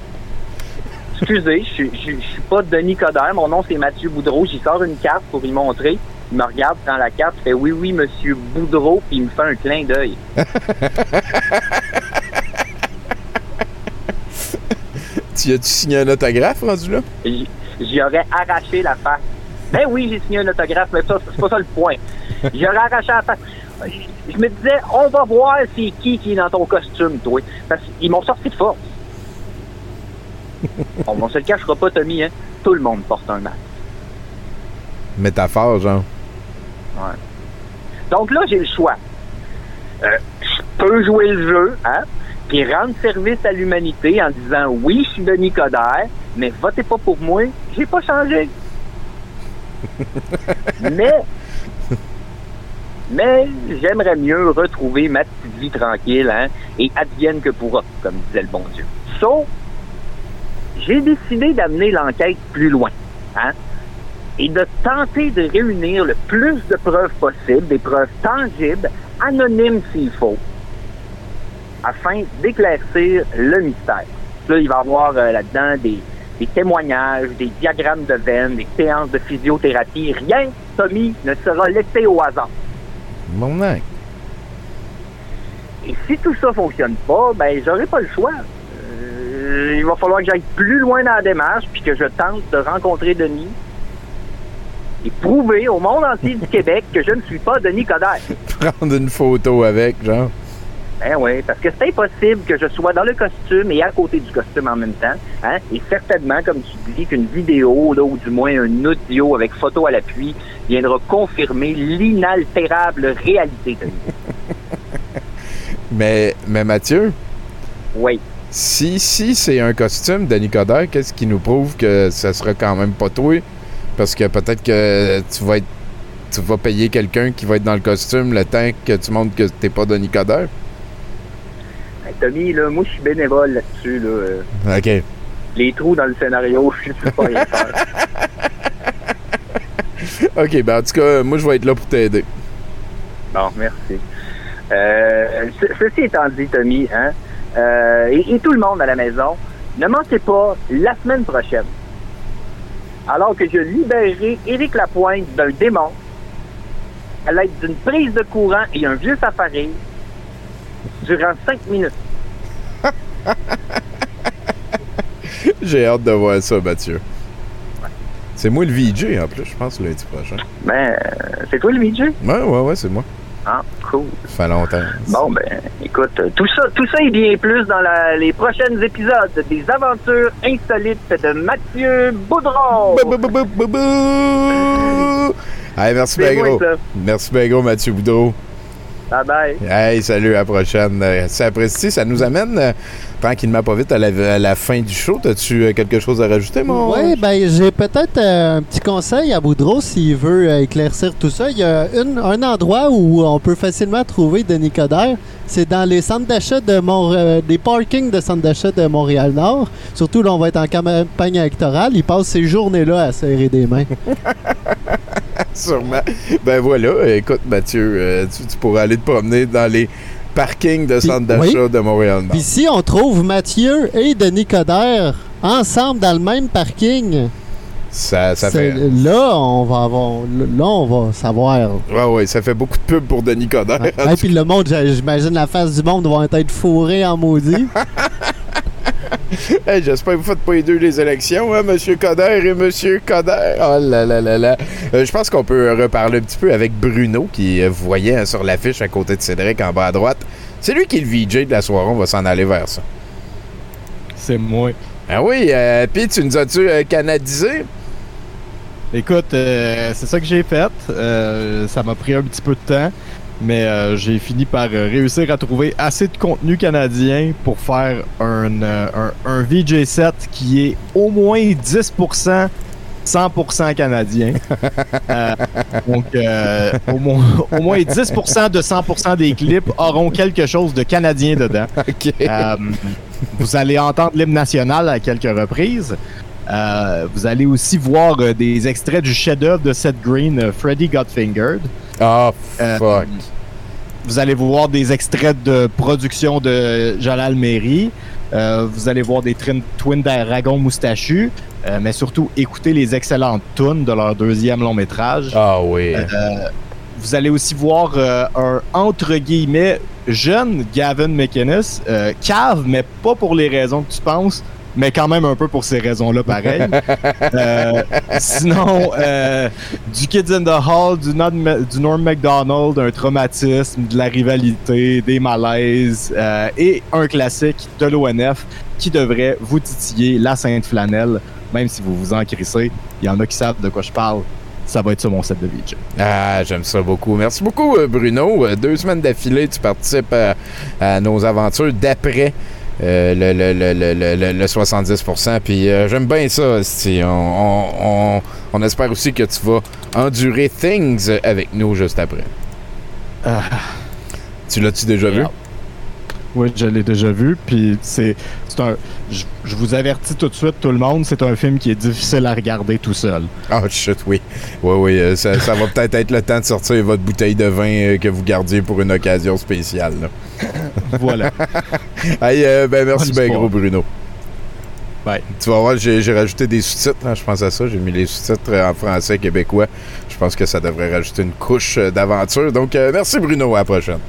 Excusez, je suis- je suis je suis pas Denis Coder. Mon nom, c'est Mathieu Boudreau. J'y sors une carte pour y montrer. Il me regarde, prend la carte, fait oui, oui, Monsieur Boudreau, puis il me fait un clin d'œil. Tu as-tu signé un autographe rendu là? J'y aurais arraché la face. Ben oui, j'ai signé un autographe, mais ça, c'est pas ça le point. J'y aurais arraché la face. Je je me disais, on va voir c'est qui qui est dans ton costume, toi. Parce qu'ils m'ont sorti de force. On, on se le cachera pas, Tommy, hein. Tout le monde porte un masque. Métaphore, genre. Ouais. Donc là, j'ai le choix. Euh, je peux jouer le jeu, hein, puis rendre service à l'humanité en disant oui, je suis Denis Coderre, mais votez pas pour moi, j'ai pas changé. mais, mais j'aimerais mieux retrouver ma petite vie tranquille, hein, et advienne que pourra, comme disait le bon Dieu. Sauf, j'ai décidé d'amener l'enquête plus loin, hein, et de tenter de réunir le plus de preuves possibles, des preuves tangibles, anonymes s'il faut, afin d'éclaircir le mystère. Là, il va y avoir euh, là-dedans des, des témoignages, des diagrammes de veines, des séances de physiothérapie. Rien, Tommy, ne sera laissé au hasard. Mon mec. Et si tout ça fonctionne pas, ben j'aurai pas le choix. Euh, il va falloir que j'aille plus loin dans la démarche, puis que je tente de rencontrer Denis et prouver au monde entier du Québec que je ne suis pas Denis Coderre. Prendre une photo avec, genre. Ben oui, parce que c'est impossible que je sois dans le costume et à côté du costume en même temps. Hein? Et certainement, comme tu dis, qu'une vidéo, là, ou du moins un audio avec photo à l'appui, viendra confirmer l'inaltérable réalité de Mais, mais Mathieu? Oui. Si, si c'est un costume de Nicodère, qu'est-ce qui nous prouve que ça sera quand même pas toi? Parce que peut-être que tu vas être. Tu vas payer quelqu'un qui va être dans le costume le temps que tu montres que t'es pas de Nicodère. Hey, Tommy, là, moi, je suis bénévole là-dessus. Là. OK. Les trous dans le scénario, je sais pas rien faire. OK, ben en tout cas, moi, je vais être là pour t'aider. Bon, merci. Euh, ce- ceci étant dit, Tommy, hein, euh, et, et tout le monde à la maison, ne manquez pas la semaine prochaine, alors que je libérerai Éric Lapointe d'un démon à l'aide d'une prise de courant et un vieux safari durant cinq minutes. J'ai hâte de voir ça, Mathieu. C'est moi le VJ en plus, je pense, lundi prochain. Ben, euh, c'est toi le VJ? Ouais, ouais, ouais, c'est moi. Ah, cool. Ça fait longtemps. Bon, ben, écoute, euh, tout ça, tout ça et bien plus dans la- les prochains épisodes des aventures insolites de Mathieu Boudreau. Allez, merci bien gros. ça. Merci bien gros, Mathieu Boudreau. Bye bye. Hey, salut, à la prochaine. Euh, C'est apprécié. Ça nous amène euh, tranquillement pas vite à la, à la fin du show. As-tu euh, quelque chose à rajouter, mon? Oui, ben j'ai peut-être euh, un petit conseil à Boudreau s'il veut euh, éclaircir tout ça. Il y a une- un endroit où on peut facilement trouver Denis Coderre. C'est dans les centres d'achat de Mont euh, des parkings de centres d'achat de Montréal-Nord. Surtout là, on va être en campagne électorale. Il passe ces journées-là à serrer des mains. Sûrement. Ben voilà. Écoute, Mathieu, tu, tu pourras aller te promener dans les parkings de centres d'achat oui. de Montréal. Puis si on trouve Mathieu et Denis Coderre ensemble dans le même parking, Ça, ça fait. là, on va avoir, là, on va savoir. Ouais, ouais, ça fait beaucoup de pub pour Denis Coderre. Et puis le monde, j'imagine la face du monde va être fourrée en maudit. Hey, J'espère que vous faites pas les deux les élections, hein, Monsieur Coder et Monsieur Coder. Oh là là là là. Euh, je pense qu'on peut reparler un petit peu avec Bruno, qui euh, vous voyez hein, sur l'affiche à côté de Cédric en bas à droite. C'est lui qui est le VJ de la soirée, on va s'en aller vers ça. C'est moi. Ah oui, euh, puis tu nous as-tu euh, canadisé? Écoute, c'est ça que j'ai fait. Ça m'a pris un petit peu de temps, mais euh, j'ai fini par euh, réussir à trouver assez de contenu canadien pour faire un, euh, un, un VJ set qui est au moins 10% 100% canadien. Euh, donc, euh, au, moins, au moins 10% de 100% des clips auront quelque chose de canadien dedans. Euh, vous allez entendre l'hymne national à quelques reprises. Vous allez aussi voir des extraits du chef-d'œuvre de Seth Green, Freddy Got Fingered. Oh, fuck. Vous allez voir des extraits de production de Jalal Meri. Euh, vous allez voir des trin- Twin Dragon moustachus, euh, mais surtout écouter les excellentes tunes de leur deuxième long métrage. Ah oui. Vous allez aussi voir euh, un entre guillemets jeune Gavin McInnes, euh, cave, mais pas pour les raisons que tu penses, mais quand même un peu pour ces raisons-là, pareil. Euh, sinon, euh, du Kids in the Hall, du, du Norm MacDonald, un traumatisme, de la rivalité, des malaises euh, et un classique de l'ONF qui devrait vous titiller la Sainte Flanelle, même si vous vous en crissez. Il y en a qui savent de quoi je parle. Ça va être sur mon set de VJ. Ah, j'aime ça beaucoup. Merci beaucoup, Bruno. Deux semaines d'affilée, tu participes à, à nos aventures d'après euh, le, le, le, le, le- le 70%. Puis euh, j'aime bien ça. On, on, on, espère aussi que tu vas endurer Things avec nous juste après. Tu l'as-tu déjà vu? Oui, je l'ai déjà vu. Puis c'est un. Je, je vous avertis tout de suite, tout le monde, c'est un film qui est difficile à regarder tout seul. Oh shit, oui. Oui, oui. euh, ça, ça va peut-être être le temps de sortir votre bouteille de vin euh, que vous gardiez pour une occasion spéciale. là. Voilà. Hey, euh, ben merci soirée. gros, Bruno. Bye. Tu vas voir, j'ai rajouté des sous-titres. hein, je pense à ça. J'ai mis les sous-titres en français québécois. Je pense que ça devrait rajouter une couche euh, d'aventure. Donc, euh, merci Bruno. À la prochaine.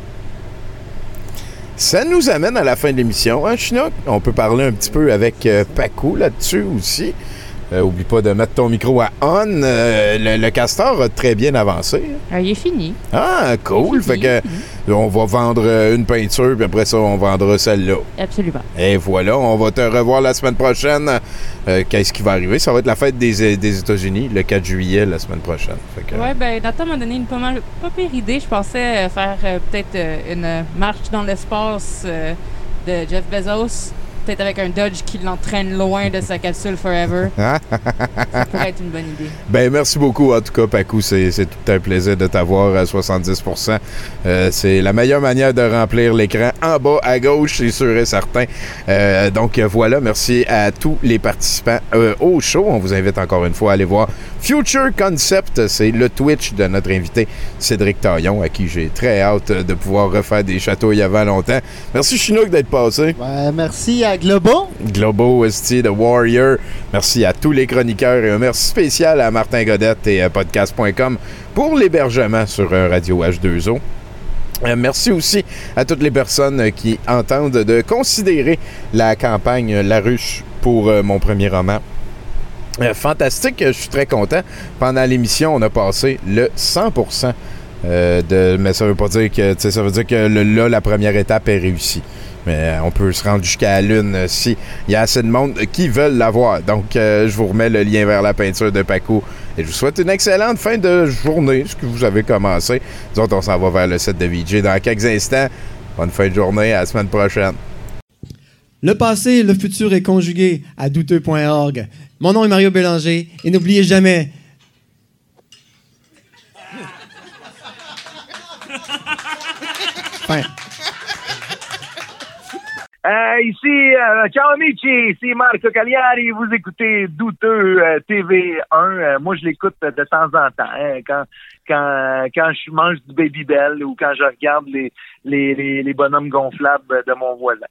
Ça nous amène à la fin de l'émission, hein, Chinook? On peut parler un petit peu avec euh, Paco là-dessus aussi. Euh, oublie pas de mettre ton micro à on. Euh, le, le castor a très bien avancé. Ah, il est fini. Ah, cool. Fait que on va vendre euh, une peinture, puis après ça, on vendra celle-là. Absolument. Et voilà, on va te revoir la semaine prochaine. Euh, Qu'est-ce qui va arriver? Ça va être la fête des, des États-Unis, le 4 juillet, la semaine prochaine. Que- Ouais, ben Nathan m'a donné une pas, mal, pas pire idée. Je pensais euh, faire euh, peut-être euh, une euh, marche dans l'espace euh, de Jeff Bezos. Peut-être avec un Dodge qui l'entraîne loin de sa capsule Forever. Ça pourrait être une bonne idée. Ben, merci beaucoup, en tout cas, Paco. C'est c'est tout un plaisir de t'avoir à 70 Euh, C'est la meilleure manière de remplir l'écran en bas à gauche, c'est sûr et certain. Euh, donc, voilà. Merci à tous les participants euh, au show. On vous invite encore une fois à aller voir Future Concept. C'est le Twitch de notre invité Cédric Taillon, à qui j'ai très hâte de pouvoir refaire des chatouilles avant longtemps. Merci, Chinook, d'être passé. Ouais, merci à Globo? Globo, Esti, The Warrior. Merci à tous les chroniqueurs et un merci spécial à Martin Godette et à podcast.com pour l'hébergement sur euh, Radio H2O. Euh, merci aussi à toutes les personnes euh, qui entendent de considérer la campagne euh, La Ruche pour euh, mon premier roman. Euh, fantastique, je suis très content. Pendant l'émission, on a passé le 100%. euh, de, mais ça veut pas dire que ça veut dire que là la première étape est réussie. Mais euh, on peut se rendre jusqu'à la lune euh, si il y a assez de monde qui veulent l'avoir. Donc euh, je vous remets le lien vers la peinture de Paco Et je vous souhaite une excellente fin de journée, ce que vous avez commencé. Nous autres, on s'en va vers le set de VJ dans quelques instants. Bonne fin de journée, à la semaine prochaine. Le passé et le futur est conjugué à douteux.org. Mon nom est Mario Bélanger et n'oubliez jamais. Fin. Euh, ici, euh, ciao amici, ici Marco Cagliari, vous écoutez Douteux euh, TV1. Euh, moi, je l'écoute de temps en temps, hein, quand, quand, quand je mange du Baby Bell ou quand je regarde les, les, les, les bonhommes gonflables de mon voisin.